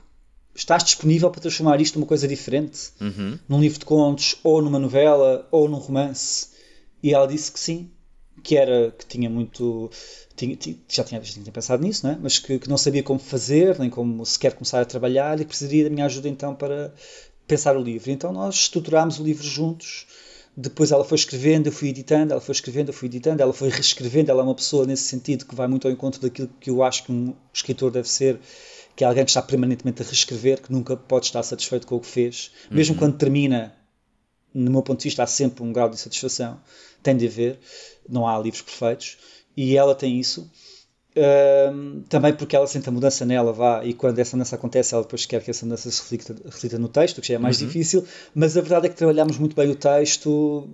estás disponível para transformar isto numa coisa diferente? Uhum. Num livro de contos, ou numa novela, ou num romance? E ela disse que sim, que era, que tinha muito, tinha, já tinha, já tinha pensado nisso, não é? mas que, que, não sabia como fazer, nem como sequer começar a trabalhar, e precisaria da minha ajuda então para pensar o livro. Então nós estruturámos o livro juntos, depois ela foi escrevendo, eu fui editando, ela foi escrevendo, eu fui editando, ela foi reescrevendo, ela é uma pessoa nesse sentido que vai muito ao encontro daquilo que eu acho que um escritor deve ser, que é alguém que está permanentemente a reescrever, que nunca pode estar satisfeito com o que fez, mesmo uhum. quando termina, no meu ponto de vista, há sempre um grau de satisfação, tem de haver, não há livros perfeitos, e ela tem isso. Uh, também porque ela sente a mudança nela, vá, e quando essa mudança acontece, ela depois quer que essa mudança se reflita, reflita no texto, que já é mais uhum. difícil, mas a verdade é que trabalhamos muito bem o texto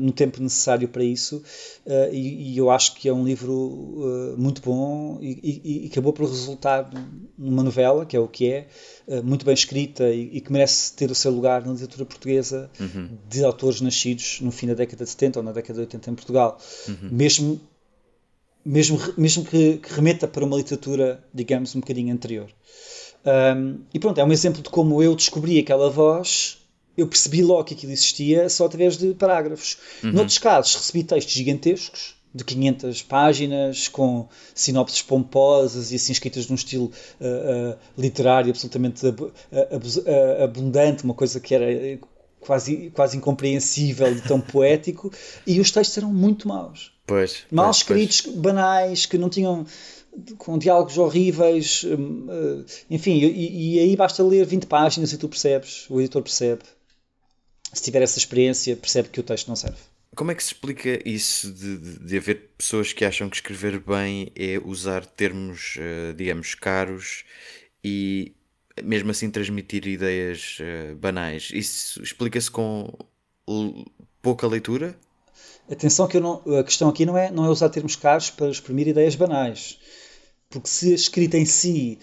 no tempo necessário para isso, uh, e, e, eu acho que é um livro uh, muito bom e, e, e, acabou por resultar numa novela, que é o que é, uh, muito bem escrita e, que merece ter o seu lugar na literatura portuguesa uhum. de autores nascidos no fim da década de 70 ou na década de 80 em Portugal. Uhum. Mesmo mesmo, mesmo que, que, remeta para uma literatura, digamos, um bocadinho anterior. Um, e pronto, é um exemplo de como eu descobri aquela voz, eu percebi logo que aquilo existia só através de parágrafos. Uhum. Noutros casos, recebi textos gigantescos, de 500 páginas, com sinopses pomposas e assim escritas num estilo uh, uh, literário absolutamente ab ab abundante, uma coisa que era quase, quase incompreensível de tão poético, e os textos eram muito maus. Pois, Mal pois, escritos, pois. banais, que não tinham com diálogos horríveis, hum, eh, enfim, e, e, aí basta ler 20 páginas e tu percebes, o editor percebe. Se tiver essa experiência, percebe que o texto não serve. Como é que se explica isso de, de, de haver pessoas que acham que escrever bem é usar termos, uh, digamos, caros e mesmo assim transmitir ideias uh, banais? Isso explica-se com pouca leitura? Atenção que não, a questão aqui não é, não é usar termos caros para exprimir ideias banais. Porque se a escrita em si,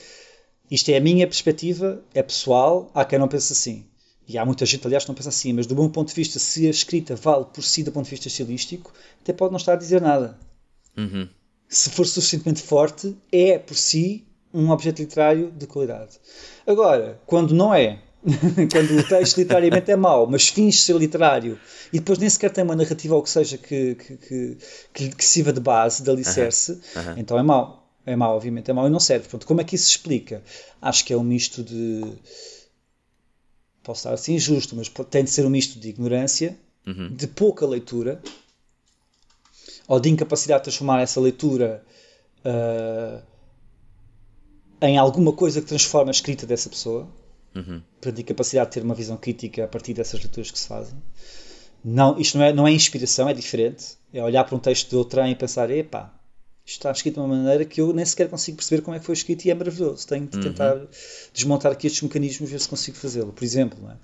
isto é a minha perspectiva, é pessoal, há quem não pense assim. E há muita gente, aliás, que não pensa assim, mas do meu ponto de vista, se a escrita vale por si do ponto de vista estilístico, até pode não estar a dizer nada. Uhum. Se for suficientemente forte, é por si um objeto literário de qualidade. Agora, quando não é, quando o texto literariamente é mau, mas finge ser literário e depois nem sequer tem uma narrativa ou que seja que, que, que, que, que sirva de base, de alicerce, uh -huh. então é mau. É mau, obviamente, é mau e não serve. Pronto, como é que isso se explica? Acho que é um misto de. Posso estar assim injusto, mas tem de ser um misto de ignorância, uh uhum. de pouca leitura, ou de incapacidade de transformar essa leitura uh, em alguma coisa que transforma a escrita dessa pessoa uhum. a capacidade de ter uma visão crítica a partir dessas leituras que se fazem. Não, isto não é, não é inspiração, é diferente. É olhar para um texto de outrem e pensar: epá, está escrito de uma maneira que eu nem sequer consigo perceber como é que foi escrito e é maravilhoso. Tenho de uhum. tentar desmontar aqui estes mecanismos e ver se consigo fazê-lo. Por exemplo, é?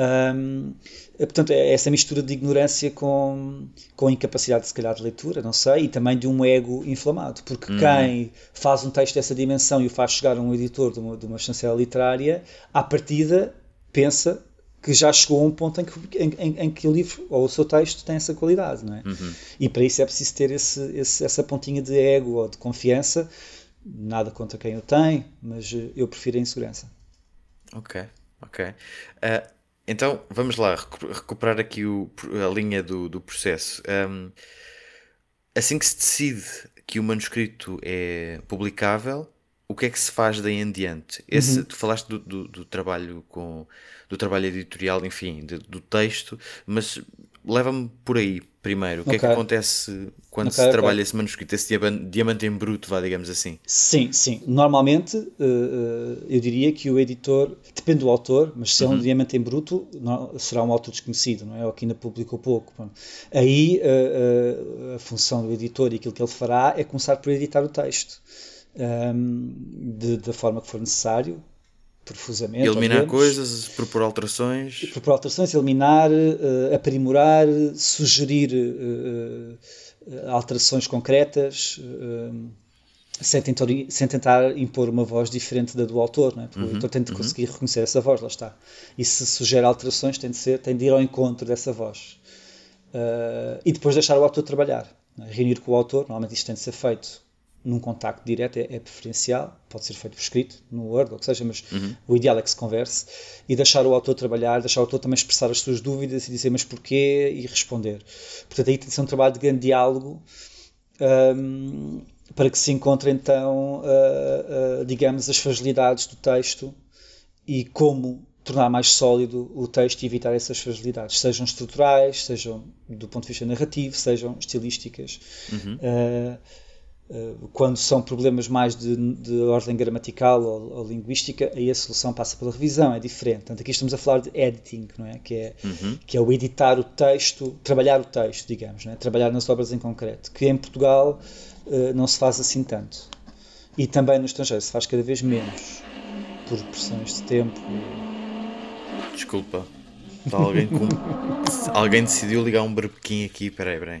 Um, portanto, é essa mistura de ignorância com, com incapacidade, se calhar, de leitura, não sei, e também de um ego inflamado, porque uhum. quem faz um texto dessa dimensão e o faz chegar a um editor de uma, de uma chancela literária, à partida pensa que já chegou a um ponto em que, em, em, em que o livro ou o seu texto tem essa qualidade, não é? Uhum. E para isso é preciso ter esse, esse, essa pontinha de ego ou de confiança. Nada contra quem o tem, mas eu prefiro a insegurança. Ok, ok. Uh, então, vamos lá, recuperar aqui o, a linha do, do processo. Um, assim que se decide que o manuscrito é publicável, o que é que se faz daí em diante? Esse, uhum. Tu falaste do, do, do, trabalho com do trabalho editorial, enfim, de, do texto, mas leva-me por aí primeiro. O que okay. é que acontece quando okay, se trabalha okay. esse manuscrito, esse diamante em bruto, vá, digamos assim? Sim, sim. Normalmente uh, eu diria que o editor, depende do autor, mas se uhum. é um uhum. diamante em bruto, será um autor desconhecido, não é? Ou que ainda publicou pouco. Aí uh, a função do editor e aquilo que ele fará é começar por editar o texto. Da forma que for necessário, profusamente. Eliminar coisas, propor alterações. Propor alterações, eliminar, uh, aprimorar, sugerir uh, alterações concretas, sem tentar, sem tentar impor uma voz diferente da do autor, não é? porque uhum, o autor tem de uhum. conseguir reconhecer essa voz, lá está. E se sugere alterações, tem de, ser, tem de ir ao encontro dessa voz. e depois deixar o autor trabalhar. É? Reunir com o autor, normalmente isto tem de ser feito num contacto direto é, é, preferencial, pode ser feito por escrito, no Word, ou o que seja, mas uhum. o ideal é que se converse e deixar o autor trabalhar, deixar o autor também expressar as suas dúvidas e dizer mas porquê e responder. Portanto, aí tem de ser um trabalho de grande diálogo um, para que se encontre então, uh, uh, digamos, as fragilidades do texto e como tornar mais sólido o texto e evitar essas fragilidades, sejam estruturais, sejam do ponto de vista narrativo, sejam estilísticas. Uhum. Uh, quando são problemas mais de, de ordem gramatical ou, ou, linguística, aí a solução passa pela revisão, é diferente. Portanto, aqui estamos a falar de editing, não é? Que é, uhum. que é o editar o texto, trabalhar o texto, digamos, não é? trabalhar nas obras em concreto, que em Portugal uh, não se faz assim tanto. E também no estrangeiro se faz cada vez menos, por pressões de tempo. Desculpa. Alguém com. alguém decidiu ligar um berbequim aqui. Peraí, peraí.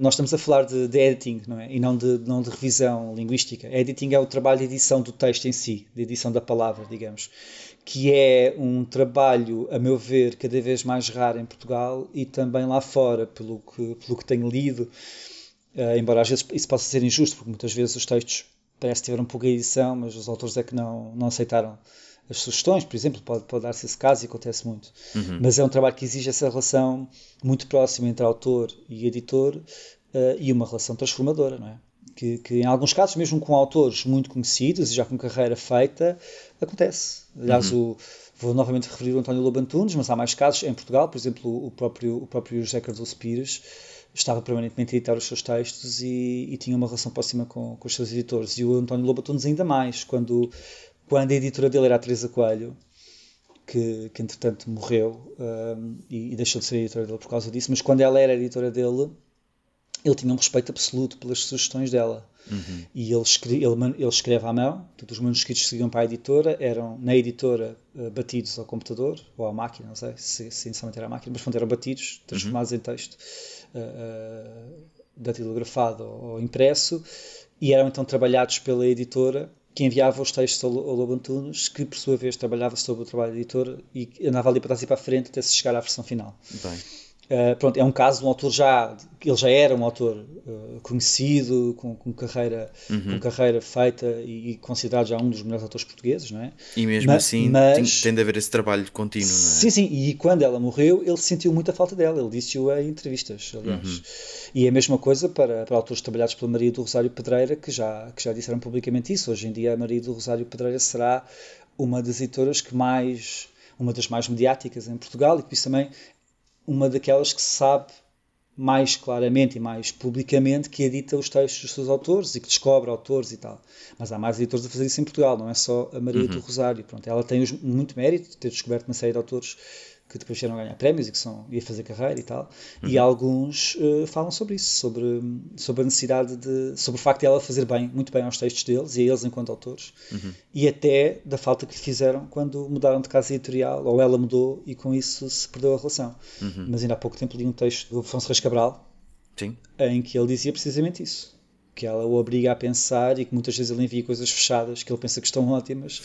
Nós estamos a falar de, de editing, não é? E não de, não de revisão linguística. Editing é o trabalho de edição do texto em si, de edição da palavra, digamos. Que é um trabalho, a meu ver, cada vez mais raro em Portugal e também lá fora, pelo que, pelo que tenho lido. Uh, embora às vezes isso possa ser injusto, porque muitas vezes os textos parece que tiveram pouca edição, mas os autores é que não, não aceitaram as sugestões, por exemplo, pode, pode dar-se esse caso e acontece muito. Uhum. Mas é um trabalho que exige essa relação muito próxima entre autor e editor uh, e uma relação transformadora, não é? Que, que, em alguns casos, mesmo com autores muito conhecidos e já com carreira feita, acontece. Aliás, uhum. o, vou novamente referir o António Lobo Antunes, mas há mais casos em Portugal, por exemplo, o próprio, o próprio José Cardoso Pires estava permanentemente a editar os seus textos e, e tinha uma relação próxima com, com, os seus editores. E o António Lobo Antunes ainda mais, quando quando a editora dele era a Teresa Coelho, que, que entretanto morreu um, e, e, deixou de ser editora dele por causa disso, mas quando ela era editora dele, ele tinha um respeito absoluto pelas sugestões dela. Uhum. E ele, escreve, ele, ele, escreve à mão, todos os manuscritos que seguiam para a editora eram, na editora, uh, batidos ao computador ou à máquina, não sei se, se inicialmente era à máquina, mas quando eram batidos, transformados uhum. em texto, uh, uh, datilografado ou, ou impresso, e eram então trabalhados pela editora que enviava os textos ao, Lobo Antunes, que por sua vez trabalhava sobre o trabalho editor e andava ali para trás e para a frente até se chegar à versão final. Bem. Uh, pronto, é um caso de um autor já, ele já era um autor uh, conhecido, com, com carreira, uhum. com carreira feita e, e, considerado já um dos melhores autores portugueses, não é? E mesmo mas, assim mas, tem, tem de haver esse trabalho contínuo, não é? Sim, sim, e quando ela morreu, ele sentiu muita falta dela, ele disse-o em entrevistas, aliás. Uhum. E é a mesma coisa para, para autores trabalhados pela Maria do Rosário Pedreira, que já, que já disseram publicamente isso. Hoje em dia a Maria do Rosário Pedreira será uma das editoras que mais uma das mais mediáticas em Portugal e que isso também uma daquelas que se sabe mais claramente e mais publicamente que edita os textos dos seus autores e que descobre autores e tal. Mas há mais editores a fazer isso em Portugal, não é só a Maria uhum. do Rosário. Pronto, ela tem muito mérito de ter descoberto uma série de autores que depois a ganhar prémios e que são, ia fazer carreira e tal. Uhum. E alguns uh, falam sobre isso, sobre, sobre a necessidade de. sobre o facto de ela fazer bem, muito bem aos textos deles e a eles enquanto autores. Uhum. E até da falta que lhe fizeram quando mudaram de casa editorial, ou ela mudou e com isso se perdeu a relação. Uhum. Mas ainda há pouco tempo li um texto do Afonso Reis Cabral Sim. em que ele dizia precisamente isso que ela o obriga a pensar e que muitas vezes ele envia coisas fechadas que ele pensa que estão ótimas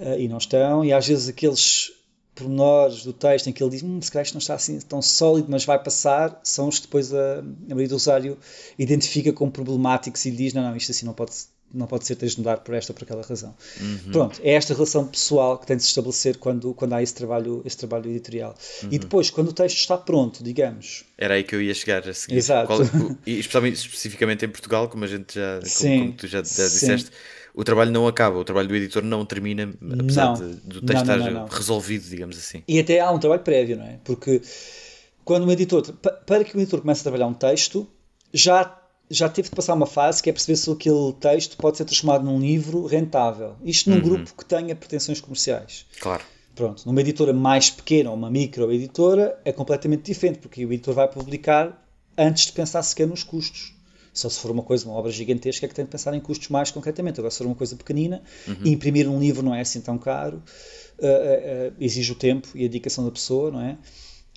uh, e não estão, e às vezes aqueles pormenores do texto em que ele diz hum, se calhar isto não está assim tão sólido, mas vai passar, são os que depois a, a Maria do Rosário identifica como problemáticos e lhe diz, não, não, isto assim não pode, não pode ser, tens de mudar por esta ou por aquela razão. Uhum. Pronto, é esta relação pessoal que tem de se estabelecer quando, quando há esse trabalho, esse trabalho editorial. Uhum. E depois, quando o texto está pronto, digamos... Era aí que eu ia chegar a seguir. Exato. Qual, especificamente em Portugal, como a gente já, como, como tu já, já disseste... Sim o trabalho não acaba, o trabalho do editor não termina, apesar não, de, do texto não, não, estar resolvido, digamos assim. E até há um trabalho prévio, não é? Porque quando um editor, para que o editor comece a trabalhar um texto, já, já teve de passar uma fase que é perceber se aquele texto pode ser transformado num livro rentável. Isto num uhum. grupo que tenha pretensões comerciais. Claro. Pronto, numa editora mais pequena ou uma micro-editora é completamente diferente, porque o editor vai publicar antes de pensar sequer nos custos. Só se for uma coisa, uma obra gigantesca, é que tem de pensar em custos mais concretamente. Agora, se for uma coisa pequenina, uhum. imprimir um livro não é assim tão caro, uh, uh, exige o tempo e a dedicação da pessoa, não é?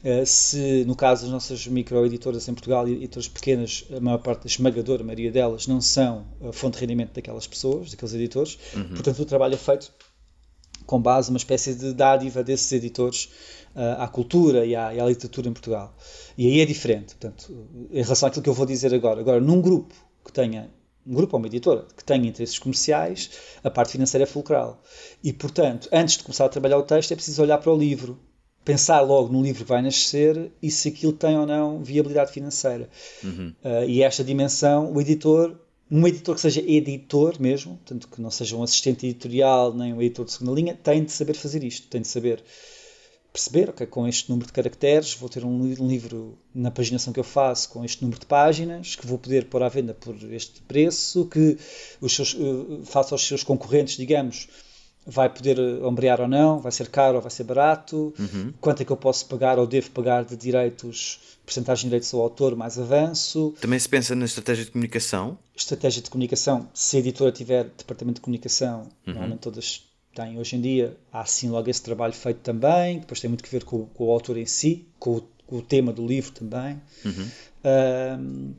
Uh, se, no caso das nossas microeditoras em Portugal, editoras pequenas, a maior parte, a esmagadora a maioria delas, não são a fonte de rendimento daquelas pessoas, daqueles editores, uhum. portanto o trabalho é feito com base numa espécie de dádiva desses editores uh, à cultura e à, e à, literatura em Portugal. E aí é diferente, portanto, em relação àquilo que eu vou dizer agora. Agora, num grupo que tenha um grupo ou uma editora que tenha interesses comerciais, a parte financeira é fulcral. E, portanto, antes de começar a trabalhar o texto, é preciso olhar para o livro, pensar logo no livro que vai nascer e se aquilo tem ou não viabilidade financeira. Uhum. Uh, e esta dimensão, o editor, um editor que seja editor mesmo, tanto que não seja um assistente editorial nem um editor de segunda linha, tem de saber fazer isto, tem de saber perceber, ok, com este número de caracteres vou ter um livro na paginação que eu faço com este número de páginas, que vou poder pôr à venda por este preço, que os seus, uh, face aos seus concorrentes, digamos, vai poder eh, ombrear ou não, vai ser caro ou vai ser barato, uhum. quanto é que eu posso pagar ou devo pagar de direitos, porcentagem de direitos ao autor mais avanço. Também se pensa na estratégia de comunicação? Estratégia de comunicação, se a editora tiver departamento de comunicação, uhum. normalmente todas tem hoje em dia, há sim logo esse trabalho feito também, depois tem muito que ver com, com o autor em si, com o, com o, tema do livro também. Uhum. Uh,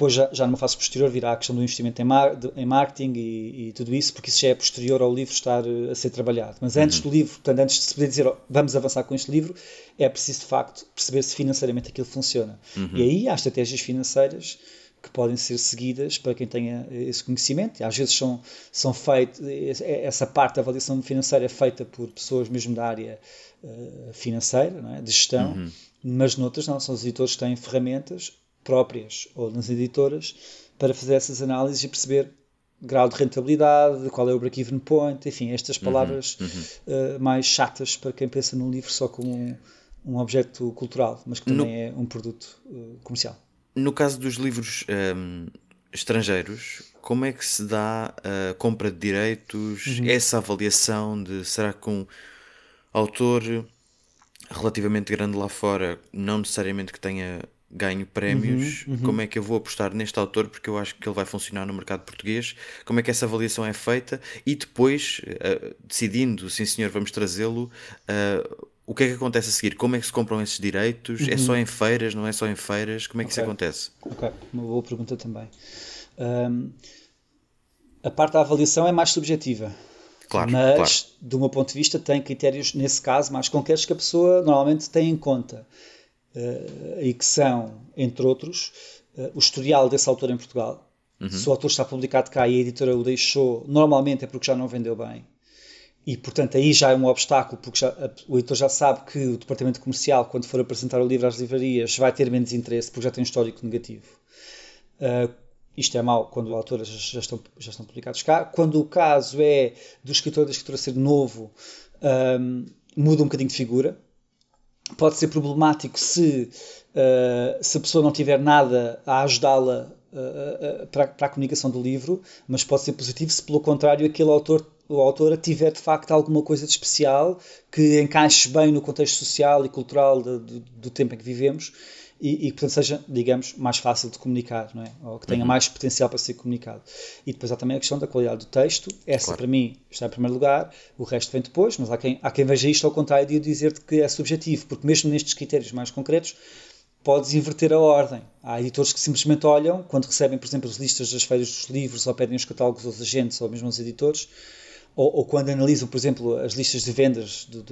depois, já, já numa fase posterior, virá a questão do investimento em, mar, de, em marketing e, e, tudo isso, porque isso já é posterior ao livro estar uh, a ser trabalhado. Mas antes uhum. do livro, portanto, antes de se poder dizer oh, vamos avançar com este livro, é preciso de facto perceber se financeiramente aquilo funciona. Uhum. E aí há estratégias financeiras que podem ser seguidas para quem tenha esse conhecimento. E às vezes são, são feitas, essa parte da avaliação financeira é feita por pessoas mesmo da área financeira, é? de gestão, uhum. mas noutras não, são os editores que têm ferramentas próprias ou nas editoras para fazer essas análises e perceber grau de rentabilidade, qual é o break-even point, enfim, estas uhum. palavras uhum. Uhum. Uh, mais chatas para quem pensa num livro só como um, um objeto cultural, mas que também no... é um produto uh, comercial. No caso dos livros um, estrangeiros, como é que se dá a compra de direitos, uhum. essa avaliação de será que um autor relativamente grande lá fora, não necessariamente que tenha ganho prémios, uhum, uhum. como é que eu vou apostar neste autor porque eu acho que ele vai funcionar no mercado português, como é que essa avaliação é feita e depois, uh, decidindo, sim senhor, vamos trazê-lo, uh, o que é que acontece a seguir? Como é que se compram esses direitos? Uhum. É só uhum. em feiras? Não é só em feiras? Como é que okay. isso acontece? Ok, uma boa pergunta também. Um, a parte da avaliação é mais subjetiva. Claro, mas, claro. do meu ponto de vista, tem critérios, nesse caso, mais concretos que a pessoa normalmente tem em conta. Uh, e que são, entre outros, uh, o historial desse autor em Portugal. Uhum. Se o autor está publicado cá e a editora o deixou, normalmente é porque já não vendeu bem e, portanto, aí já é um obstáculo, porque já, o editor já sabe que o departamento comercial, quando for apresentar o livro às livrarias, vai ter menos interesse, porque já tem um histórico negativo. Uh, isto é mau quando autores já estão, já estão publicados cá. Quando o caso é do escritor da escritora ser novo, um, muda um bocadinho de figura. Pode ser problemático se, uh, se a pessoa não tiver nada a ajudá-la uh, para, para a comunicação do livro, mas pode ser positivo se, pelo contrário, aquele autor o autor tiver de facto alguma coisa de especial que encaixe bem no contexto social e cultural de, de, do tempo em que vivemos e, e, portanto seja, digamos, mais fácil de comunicar, não é? Ou que tenha uhum. mais potencial para ser comunicado. E depois há também a questão da qualidade do texto. Essa, claro. para mim, está em primeiro lugar. O resto vem depois, mas há quem, há quem veja isto ao contrário e dizer que é subjetivo, porque mesmo nestes critérios mais concretos, podes inverter a ordem. Há editores que simplesmente olham, quando recebem, por exemplo, as listas das feiras dos livros, ou pedem os catálogos aos agentes ou mesmo aos editores, ou, ou, quando analisam, por exemplo, as listas de vendas de,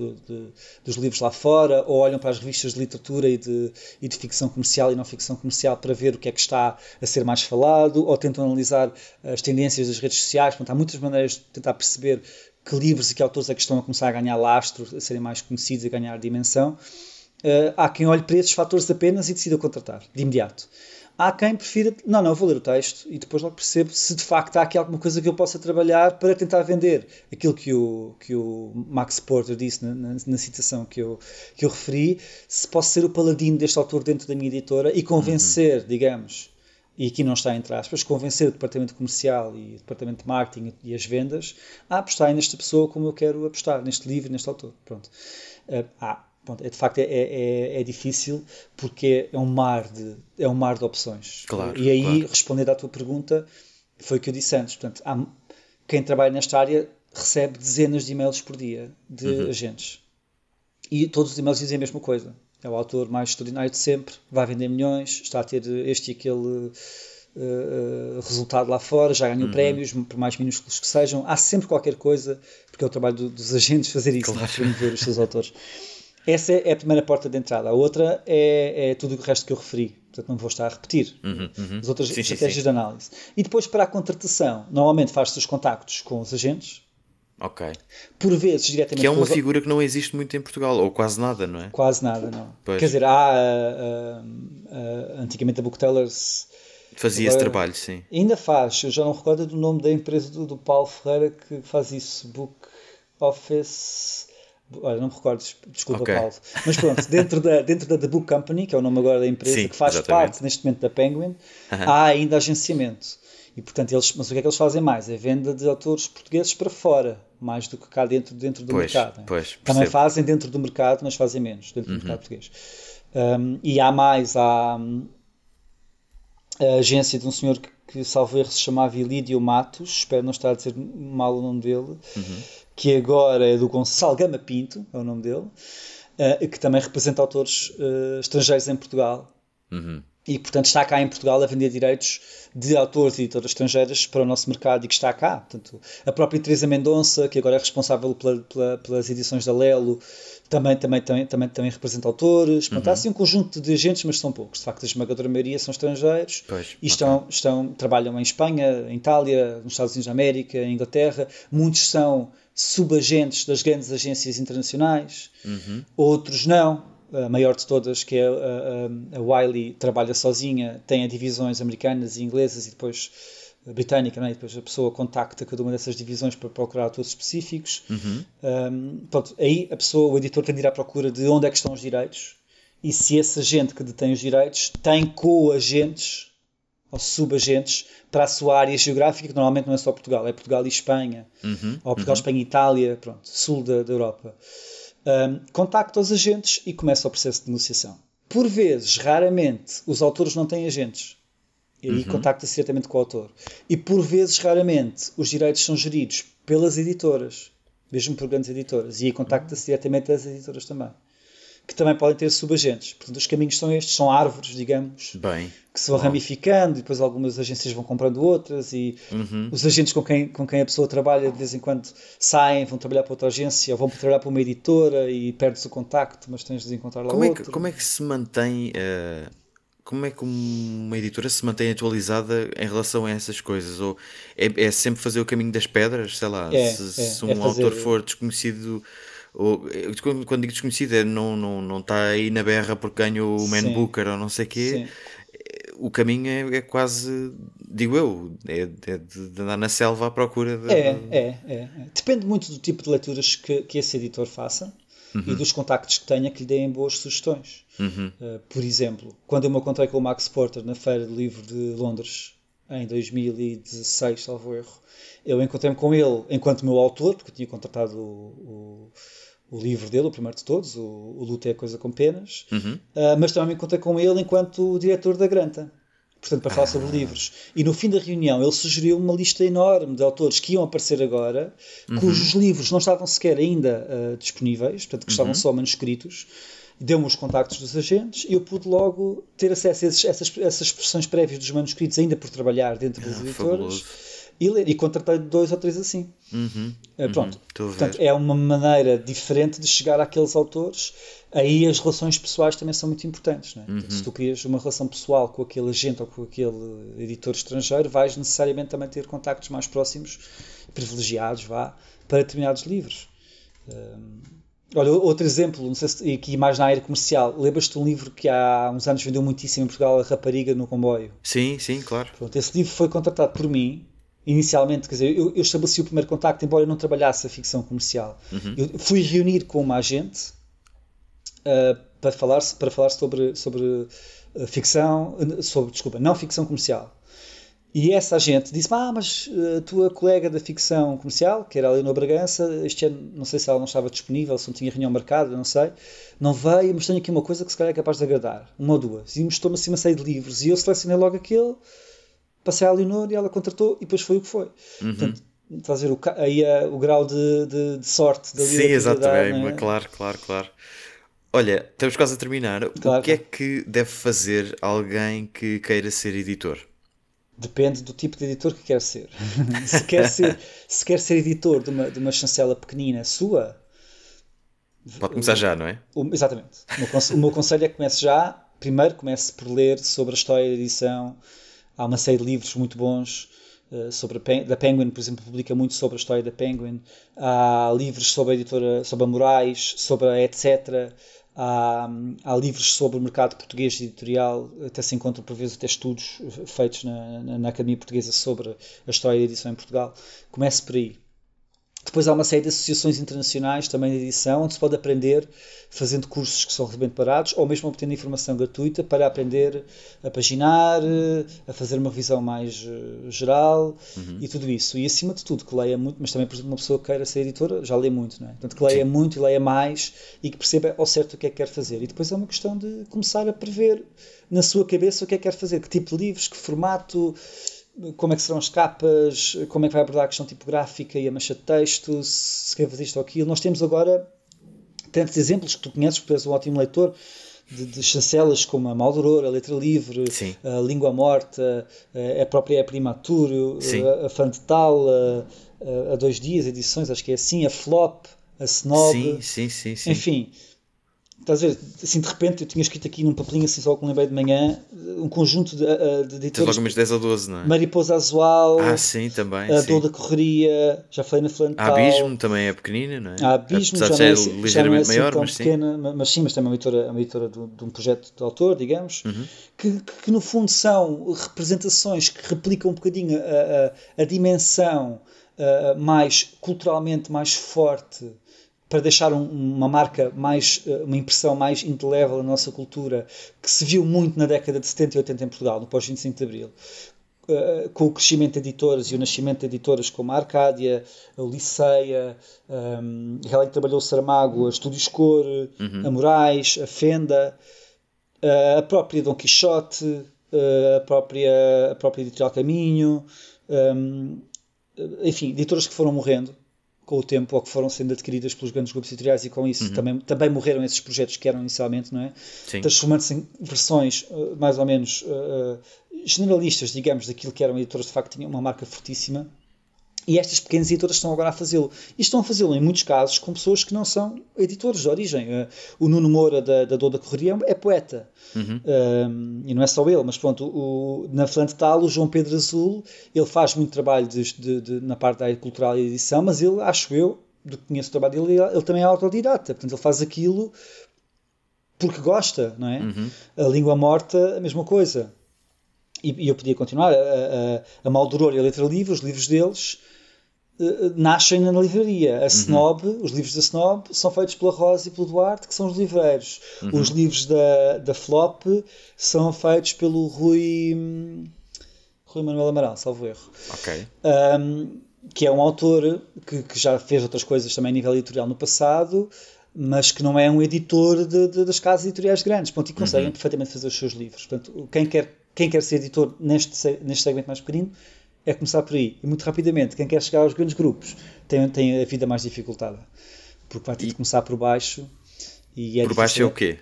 dos livros lá fora, ou olham para as revistas de literatura e de, e de ficção comercial e não ficção comercial para ver o que é que está a ser mais falado, ou tentam analisar as tendências das redes sociais. Portanto, há muitas maneiras de tentar perceber que livros e que autores é que estão a começar a ganhar lastro, a serem mais conhecidos, a ganhar dimensão. Uh, há quem olhe para esses fatores apenas e decida contratar, de imediato. Há quem prefira, não, não, vou ler o texto e depois logo percebo se de facto há aqui alguma coisa que eu possa trabalhar para tentar vender. Aquilo que o, que o Max Porter disse na, na, na citação que eu, que eu referi, se posso ser o paladino deste autor dentro da minha editora e convencer, uhum. digamos, e aqui não está entre aspas, convencer o departamento comercial e o departamento de marketing e as vendas a apostarem nesta pessoa como eu quero apostar, neste livro, neste autor. Pronto. Uh, há Pronto, é, de facto é, é, é, difícil porque é um mar de, é um mar de opções. Claro, e aí, claro. respondendo à tua pergunta, foi o que eu disse antes. Portanto, há, quem trabalha nesta área recebe dezenas de e-mails por dia de uhum. agentes. E todos os e-mails dizem a mesma coisa. É o autor mais extraordinário de sempre, vai vender milhões, está a ter este e aquele uh, resultado lá fora, já ganhou uhum. prémios, por mais minúsculos que sejam. Há sempre qualquer coisa, porque é o trabalho do, dos agentes fazer isso, claro. promover os seus autores. Essa é a primeira porta de entrada. A outra é, é tudo o resto que eu referi. Portanto, não vou estar a repetir uhum, uhum. as outras sim, estratégias sim, sim. de análise. E depois, para a contratação, normalmente faz-se os contactos com os agentes, Ok. Por vezes, diretamente. Que é uma os... figura que não existe muito em Portugal, ou quase nada, não é? Quase nada, não. Pois. Quer dizer, há. Uh, uh, antigamente a Booktellers. Fazia esse trabalho, sim. Ainda faz, eu já não recordo do nome da empresa do, do Paulo Ferreira que faz isso. Book Office. Olha, não me recordo, desculpa, okay. Paulo. Mas pronto, dentro da, dentro da The Book Company, que é o nome agora da empresa, sim, que faz exatamente. parte neste momento da Penguin, uh -huh. há ainda agenciamento. E portanto, eles, mas o que é que eles fazem mais? É venda de autores portugueses para fora, mais do que cá dentro, dentro do pois, mercado. Pois, Também fazem dentro do mercado, mas fazem menos dentro uhum. do mercado português. Um, e há mais, há hum, a agência de um senhor que, que salvo erro, se chamava Ilídio Matos, espero não estar a dizer mal o nome dele, uhum. Que agora é do Gonçalo Gama Pinto, é o nome dele, uh, que também representa autores uh, estrangeiros em Portugal. Uhum e, portanto, está cá em Portugal a vender direitos de autores e editoras estrangeiras para o nosso mercado e que está cá. Portanto, a própria Teresa Mendonça, que agora é responsável pela, pela, pelas edições da Lelo, também, também, também, também, também representa autores. Portanto, uhum. há assim um conjunto de agentes, mas são poucos. De facto, a esmagadora maioria são estrangeiros pois, e estão, okay. estão, trabalham em Espanha, em Itália, nos Estados Unidos da América, em Inglaterra. Muitos são subagentes das grandes agências internacionais, uhum. outros não a maior de todas, que é a, a, a Wiley, trabalha sozinha, tem divisões americanas e inglesas e depois britânica, é? e depois a pessoa contacta cada uma dessas divisões para procurar autores específicos. Uhum. Um, pronto, aí a pessoa, o editor tem de ir à procura de onde é que estão os direitos e se esse agente que detém os direitos tem co-agentes ou subagentes para a sua área geográfica, que normalmente não é só Portugal, é Portugal e Espanha, uhum. ou Portugal, uhum. Espanha e Itália, pronto, sul da, da Europa um, contacta os agentes e começa o processo de negociação. Por vezes, raramente, os autores não têm agentes. E aí uhum. contacta-se diretamente com o autor. E por vezes, raramente, os direitos são geridos pelas editoras, mesmo por grandes editoras. E aí contacta-se diretamente as editoras também que também podem ter subagentes. Portanto, os caminhos são estes, são árvores, digamos, Bem, que se vão bom. ramificando e depois algumas agências vão comprando outras e uhum. os agentes com quem, com quem a pessoa trabalha de vez em quando saem, vão trabalhar para outra agência ou vão trabalhar para uma editora e perdes o contacto, mas tens de encontrar lá como outro. É que, como é que se mantém... Uh como é que uma editora se mantém atualizada em relação a essas coisas? Ou é, é sempre fazer o caminho das pedras? Sei lá, é, se, é, se um é autor for desconhecido ou, quando digo desconhecido, é não está não, não tá aí na berra porque ganhou o Man Sim. Booker ou não sei o quê. Sim. O caminho é, é, quase, digo eu, é, é, de andar na selva à procura de... É, é, é. Depende muito do tipo de leituras que, que esse editor faça uhum. e dos contactos que tenha que lhe deem boas sugestões. Uhum. Uh, por exemplo, quando eu me encontrei com o Max Porter na Feira do Livro de Londres, em 2016, salvo erro, eu encontrei-me com ele enquanto meu autor, porque eu tinha contratado o, o, o livro dele, o primeiro de todos, o, o Luta é Coisa com Penas, uhum. uh, mas também me encontrei com ele enquanto diretor da Granta. Portanto, para falar ah. sobre livros. E no fim da reunião, ele sugeriu uma lista enorme de autores que iam aparecer agora, uhum. cujos livros não estavam sequer ainda uh, disponíveis, portanto, que estavam uhum. só manuscritos deu-me os contactos dos agentes e eu pude logo ter acesso a esses, essas, essas expressões prévias dos manuscritos, ainda por trabalhar dentro das ah, editoras, e ler. E contratei dois ou três assim. Uhum, uh, pronto. Uhum, Portanto, é uma maneira diferente de chegar àqueles autores. Aí as relações pessoais também são muito importantes. É? Uhum. se tu crias uma relação pessoal com aquele agente ou com aquele editor estrangeiro, vais necessariamente também ter contactos mais próximos, privilegiados, vá, para determinados livros. Um, Olha, outro exemplo, não sei se aqui mais na área comercial, lembras-te de um livro que há uns anos vendeu muitíssimo em Portugal, A Rapariga no Comboio? Sim, sim, claro. Pronto, esse livro foi contratado por mim, inicialmente, quer dizer, eu, eu estabeleci o primeiro contacto, embora eu não trabalhasse a ficção comercial. Uhum. Eu fui reunir com uma agente uh, para falar, para falar sobre, sobre uh, ficção, sobre, desculpa, não ficção comercial. E essa gente disse ah, mas a tua colega da ficção comercial, que era ali no Bragança, este ano, não sei se ela não estava disponível, se não tinha reunião marcada, não sei, não veio, mas tenho aqui uma coisa que se calhar é capaz de agradar, uma ou duas. E mostrou-me assim uma série de livros, e eu selecionei logo aquele, passei à Leonor e ela contratou, e depois foi o que foi. Uhum. Portanto, estás a ver o, aí é o grau de, de, de sorte da Sim, exatamente, é? claro, claro, claro. Olha, estamos quase a terminar. Claro. O que é que deve fazer alguém que queira ser editor? Depende do tipo de editor que quer ser. se, quer ser se quer ser editor de uma, de uma chancela pequenina sua. Pode começar já, não é? O, exatamente. O meu, o meu conselho é que comece já. Primeiro comece por ler sobre a história da edição. Há uma série de livros muito bons uh, sobre a da Penguin, por exemplo, publica muito sobre a história da Penguin. Há livros sobre a editora, sobre a Moraes, sobre a etc. Há, há, livros sobre o mercado português editorial, até se encontram por vezes até estudos feitos na, na, na Academia Portuguesa sobre a história da edição em Portugal. Comece por aí. Depois há uma série de associações internacionais também de edição, onde se pode aprender fazendo cursos que são realmente parados, ou mesmo obtendo informação gratuita para aprender a paginar, a fazer uma revisão mais uh, geral uhum. e tudo isso. E acima de tudo, que leia muito, mas também, por exemplo, uma pessoa que queira ser editora já lê muito, não é? Portanto, que leia Sim. muito e leia mais e que perceba ao certo o que é que quer fazer. E depois é uma questão de começar a prever na sua cabeça o que é que quer fazer, que tipo de livros, que formato como é que serão as capas, como é que vai abordar a questão tipográfica e a mancha de texto, se quer fazer isto ou aquilo. Nós temos agora tantos exemplos que tu conheces, porque tu és um ótimo leitor, de, de chancelas como a Maldoror, a Letra Livre, Sim. a Língua Morta, a, própria Primaturo, a, a Fantal, a, a, Dois Dias, edições, acho que é assim, a Flop, a Snob. Sim, sim, sim. sim. Enfim, Estás a ver? Assim, de repente, eu tinha escrito aqui num papelinho, assim, só que me lembrei de manhã, um conjunto de, de editores. Tens logo umas 10 ou 12, não é? Mariposa Azual. Ah, sim, também. A Dor da Correria, já falei na Flantal. A Abismo também é pequenina, não é? A Abismo já, não é, assim, ligeiramente já não é assim maior, mas pequena, sim. mas sim, mas também é uma editora, uma editora de, de um projeto de autor, digamos, uhum. que, que, que, no fundo são representações que replicam um bocadinho a, a, a dimensão uh, mais culturalmente mais forte para deixar um, uma marca mais, eh, uma impressão mais indelével na nossa cultura, que se viu muito na década de 70 e 80 em Portugal, no pós-25 de Abril, uh, com o crescimento de editoras e o nascimento de editoras como a Arcádia, a Liceia, um, ela que trabalhou o Saramago, a Estúdios Cor, uhum. a Moraes, a Fenda, uh, a própria Dom Quixote, uh, a, própria, a própria Editorial Caminho, um, enfim, editoras que foram morrendo com o tempo ou que foram sendo adquiridas pelos grandes grupos editoriais e com isso uhum. também, também morreram esses projetos que eram inicialmente, não é? Transformando-se em versões uh, mais ou menos uh, generalistas, digamos, daquilo que eram editoras de facto tinham uma marca fortíssima e estas pequenas editoras estão agora a fazê-lo. E estão a fazê-lo, em muitos casos, com pessoas que não são editores de origem. Uh, o Nuno Moura, da, da Dor da Correria, é poeta. Uhum. Uh, e não é só ele, mas pronto, o, na Flantetal, o João Pedro Azul, ele faz muito trabalho de, de, de, na parte da área cultural e edição, mas ele, acho eu, do que conheço o trabalho dele, ele, ele também é autodidata. Portanto, ele faz aquilo porque gosta, não é? Uhum. A Língua Morta, a mesma coisa. E, e eu podia continuar. A, a, a Maldoror e a Letra Livre, os livros deles uh, nascem na livraria. A uhum. Snob, os livros da Snob, são feitos pela Rosa e pelo Duarte, que são os livreiros. Uhum. Os livros da, da Flop são feitos pelo Rui. Rui Manuel Amaral, salvo erro. Ok. Um, que é um autor que, que, já fez outras coisas também a nível editorial no passado, mas que não é um editor de, de, das casas editoriais grandes. Ponto, e conseguem uhum. perfeitamente fazer os seus livros. Portanto, quem quer, quem quer ser editor neste, neste segmento mais pequenino é começar por aí. E muito rapidamente, quem quer chegar aos grandes grupos tem, tem a vida mais dificultada. Porque vai ter e... de começar por baixo. E é por baixo é o quê?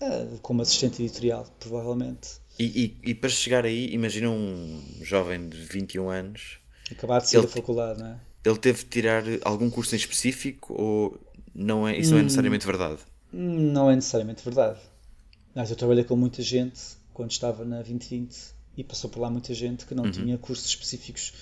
É, como assistente editorial, provavelmente. E, e, e, para chegar aí, imagina um jovem de 21 anos. Acabar de sair da faculdade, não é? Ele teve de tirar algum curso em específico ou não é, isso não é hum. necessariamente verdade? Não é necessariamente verdade. Mas eu trabalhei com muita gente quando estava na 2020 e passou por lá muita gente que não uhum. tinha cursos específicos.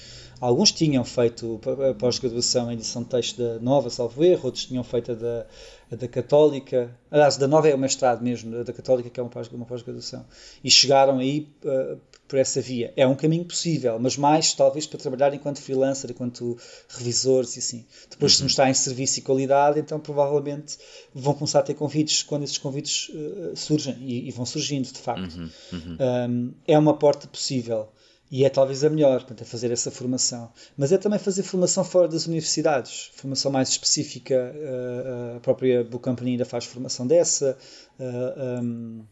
Alguns tinham feito pós-graduação em edição de texto da Nova, salvo erro, outros tinham feito a da, a da Católica, aliás, da Nova é o mestrado mesmo, a da Católica que é uma pós-graduação, e chegaram aí uh, por essa via. É um caminho possível, mas mais talvez para trabalhar enquanto freelancer, enquanto revisores e assim. Depois, uhum. se mostrar em serviço e qualidade, então provavelmente vão começar a ter convites quando esses convites uh, surgem e, e, vão surgindo, de facto. Uhum. Uhum. Um, é uma porta possível. E é talvez a melhor, portanto, é fazer essa formação. Mas é também fazer formação fora das universidades, formação mais específica. Uh, a própria Book Company ainda faz formação dessa. Um,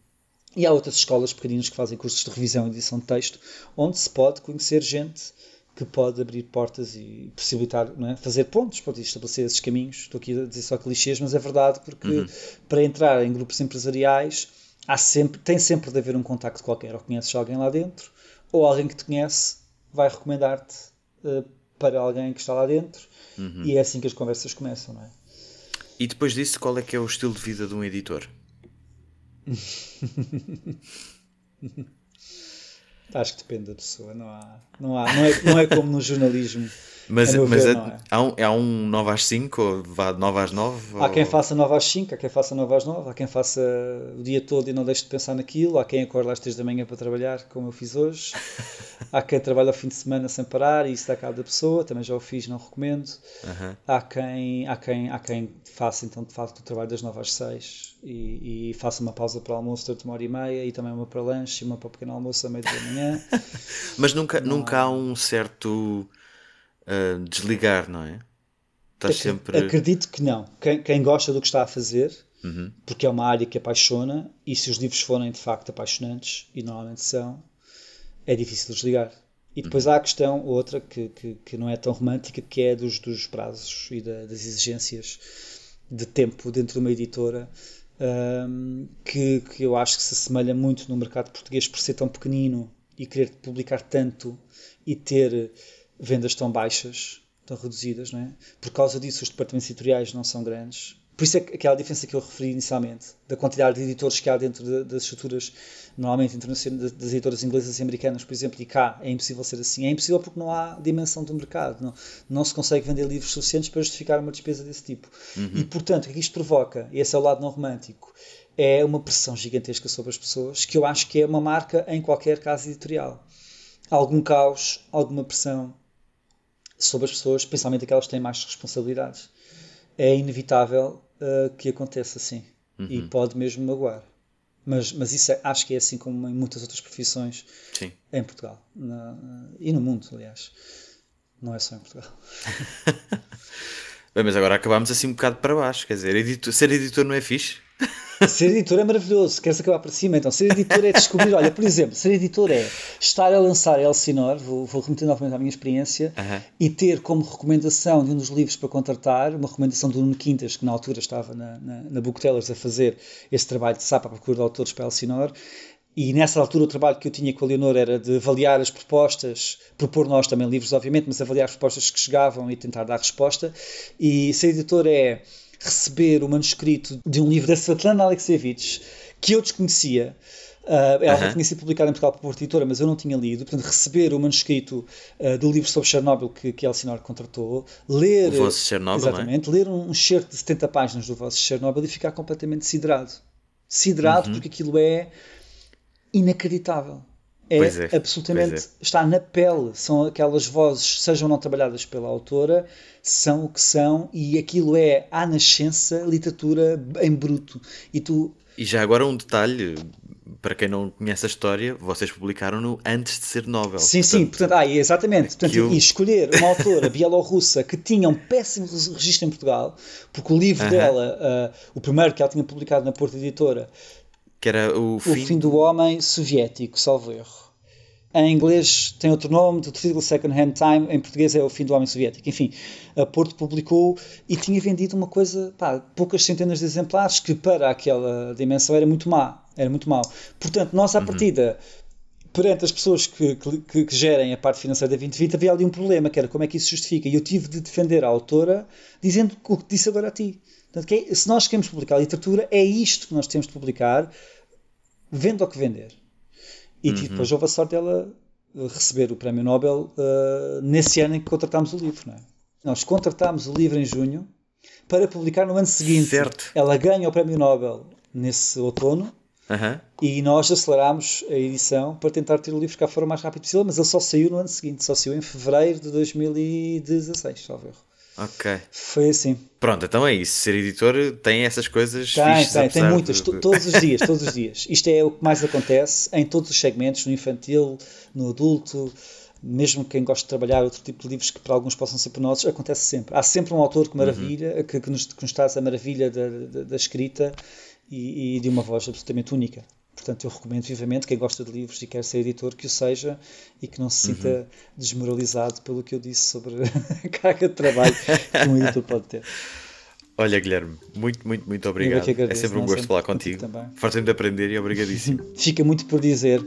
e há outras escolas pequeninas que fazem cursos de revisão e edição de texto, onde se pode conhecer gente que pode abrir portas e possibilitar, é? fazer pontos, pode estabelecer esses caminhos. Estou aqui a dizer só clichês, mas é verdade, porque uhum. para entrar em grupos empresariais há sempre, tem sempre de haver um contacto qualquer. Ou conheces alguém lá dentro, ou alguém que te conhece vai recomendar-te uh, para alguém que está lá dentro uhum. e é assim que as conversas começam, não é? E depois disso, qual é que é o estilo de vida de um editor? Acho que depende da pessoa, não há, não há, não é, não é como no jornalismo mas, mas ver, é, é? Há, um, há um 9 às 5 ou vá 9 às 9? Há ou... quem faça 9 às 5, há quem faça 9 às 9, há quem faça o dia todo e não deixe de pensar naquilo, há quem acorde às 3 da manhã para trabalhar, como eu fiz hoje, há quem trabalha ao fim de semana sem parar e isso dá cabo da pessoa, também já o fiz, não recomendo. Uhum. Há, quem, há, quem, há quem faça então de facto o trabalho das 9 às 6 e, e faça uma pausa para o almoço durante uma hora e meia e também uma para lanche e uma para o pequeno almoço à meia da manhã. Mas nunca, nunca há um certo uh, desligar, não é? Estás sempre... Acredito que não. Quem, quem, gosta do que está a fazer, uhum. porque é uma área que apaixona, e se os livros forem de facto apaixonantes, e normalmente são, é difícil desligar. E depois uhum. há a questão, outra, que, que, que, não é tão romântica, que é dos, dos prazos e da, das exigências de tempo dentro de uma editora, um, que, que eu acho que se assemelha muito no mercado português por ser tão pequenino e querer publicar tanto e ter vendas tão baixas, tão reduzidas, não é? Por causa disso, os departamentos editoriais não são grandes. Por isso é aquela diferença que eu referi inicialmente, da quantidade de editores que há dentro de, das estruturas, normalmente das editoras inglesas e americanas, por exemplo, e cá é impossível ser assim. É impossível porque não há dimensão do mercado, não, não se consegue vender livros suficientes para justificar uma despesa desse tipo. Uhum. E, portanto, o que isto provoca, e esse é o lado não romântico, é uma pressão gigantesca sobre as pessoas, que eu acho que é uma marca em qualquer caso editorial. Algum caos, alguma pressão, sobre as pessoas, principalmente aquelas que têm mais responsabilidades. É inevitável uh, que aconteça assim uhum. e pode mesmo magoar. Mas, mas isso é, acho que é assim como em muitas outras profissões Sim. em Portugal na, e no mundo, aliás. Não é só em Portugal. Bem, mas agora acabámos assim um bocado para baixo. Quer dizer, editor, ser editor não é fixe? Ser editor é maravilhoso, queres acabar para cima? Então, ser editor é descobrir. Olha, por exemplo, ser editor é estar a lançar Elsinore, vou, vou remeter novamente à minha experiência, uh -huh. e ter como recomendação de um dos livros para contratar, uma recomendação do Nuno Quintas, que na altura estava na, na, na Booktellers a fazer esse trabalho de SAP à procura de autores para Elsinore. E nessa altura o trabalho que eu tinha com a Leonor era de avaliar as propostas, propor nós também livros, obviamente, mas avaliar as propostas que chegavam e tentar dar resposta. E ser editor é receber o manuscrito de um livro da Svetlana Alexievich que eu desconhecia. Uh, ela já tinha sido publicada em Portugal por editora, mas eu não tinha lido. Portanto, receber o manuscrito uh, do livro sobre Chernobyl que, que Elsinore contratou, ler. O Vosso Chernobyl, é? Exatamente, é? ler um excerto de 70 páginas do Vosso Chernobyl e ficar completamente siderado. Siderado -huh. porque aquilo é inacreditável é, é absolutamente é. está na pele. São aquelas vozes, sejam não trabalhadas pela autora, são o que são, e aquilo é à nascença literatura em bruto. E tu. E já agora um detalhe. Para quem não conhece a história, vocês publicaram-no antes de ser Nobel. Sim, portanto, sim, portanto, ah, exatamente. Portanto, eu... E escolher uma autora bielorrussa que tinha um péssimo registro em Portugal, porque o livro uh -huh. dela, uh, o primeiro que ela tinha publicado na Porta Editora, que era o fim, o fim do homem soviético, salvo erro. Em inglês tem outro nome, do título Second Hand Time, em português é O Fim do Homem Soviético. Enfim, a Porto publicou e tinha vendido uma coisa, pá, poucas centenas de exemplares, que para aquela dimensão era muito má. Era muito mal. Portanto, nós à uhum. partida, perante as pessoas que, que, que, gerem a parte financeira da 2020, havia ali um problema, que era como é que isso justifica. E eu tive de defender a autora dizendo o que disse agora a ti. Portanto, é, se nós queremos publicar literatura, é isto que nós temos de publicar, vendo o que vender. E uhum. depois houve a sorte dela receber o Prémio Nobel uh, nesse ano em que contratámos o livro. Não é? Nós contratámos o livro em junho para publicar no ano seguinte. Certo. Ela ganha o Prémio Nobel nesse outono uhum. e nós acelerámos a edição para tentar ter o livro cá fora o mais rápido possível, mas ele só saiu no ano seguinte, só saiu em fevereiro de 2016, salvo erro. Ok. Foi assim. Pronto, então é isso. Ser editor tem essas coisas. Tem, fixes, tem, tem muitas, de... todos os dias, todos os dias. Isto é o que mais acontece em todos os segmentos, no infantil, no adulto, mesmo quem gosta de trabalhar outro tipo de livros que para alguns possam ser penosos, acontece sempre. Há sempre um autor que maravilha, uhum. que, que, nos, que nos traz a maravilha da, da, da escrita e, e de uma voz absolutamente única. Portanto, eu recomendo vivamente quem gosta de livros e quer ser editor que o seja e que não se sinta uhum. desmoralizado pelo que eu disse sobre a carga de trabalho que um editor pode ter. Olha, Guilherme, muito, muito, muito obrigado. É agradeço, é sempre um gosto falar contigo. Fartei-me de aprender e obrigadíssimo. Fica muito por dizer.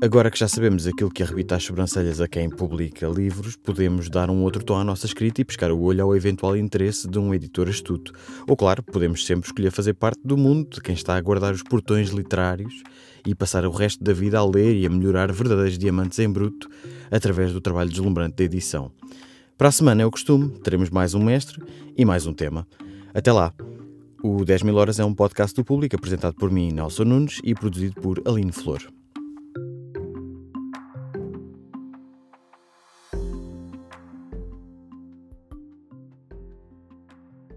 Agora que já sabemos aquilo que arrebita as sobrancelhas a quem publica livros, podemos dar um outro tom à nossa escrita e pescar o olho ao eventual interesse de um editor astuto. Ou, claro, podemos sempre escolher fazer parte do mundo de quem está a guardar os portões literários e passar o resto da vida a ler e a melhorar verdadeiros diamantes em bruto através do trabalho deslumbrante da edição. Para a semana é o costume, teremos mais um mestre e mais um tema. Até lá! O 10 mil horas é um podcast do público apresentado por mim, Nelson Nunes, e produzido por Aline Flor.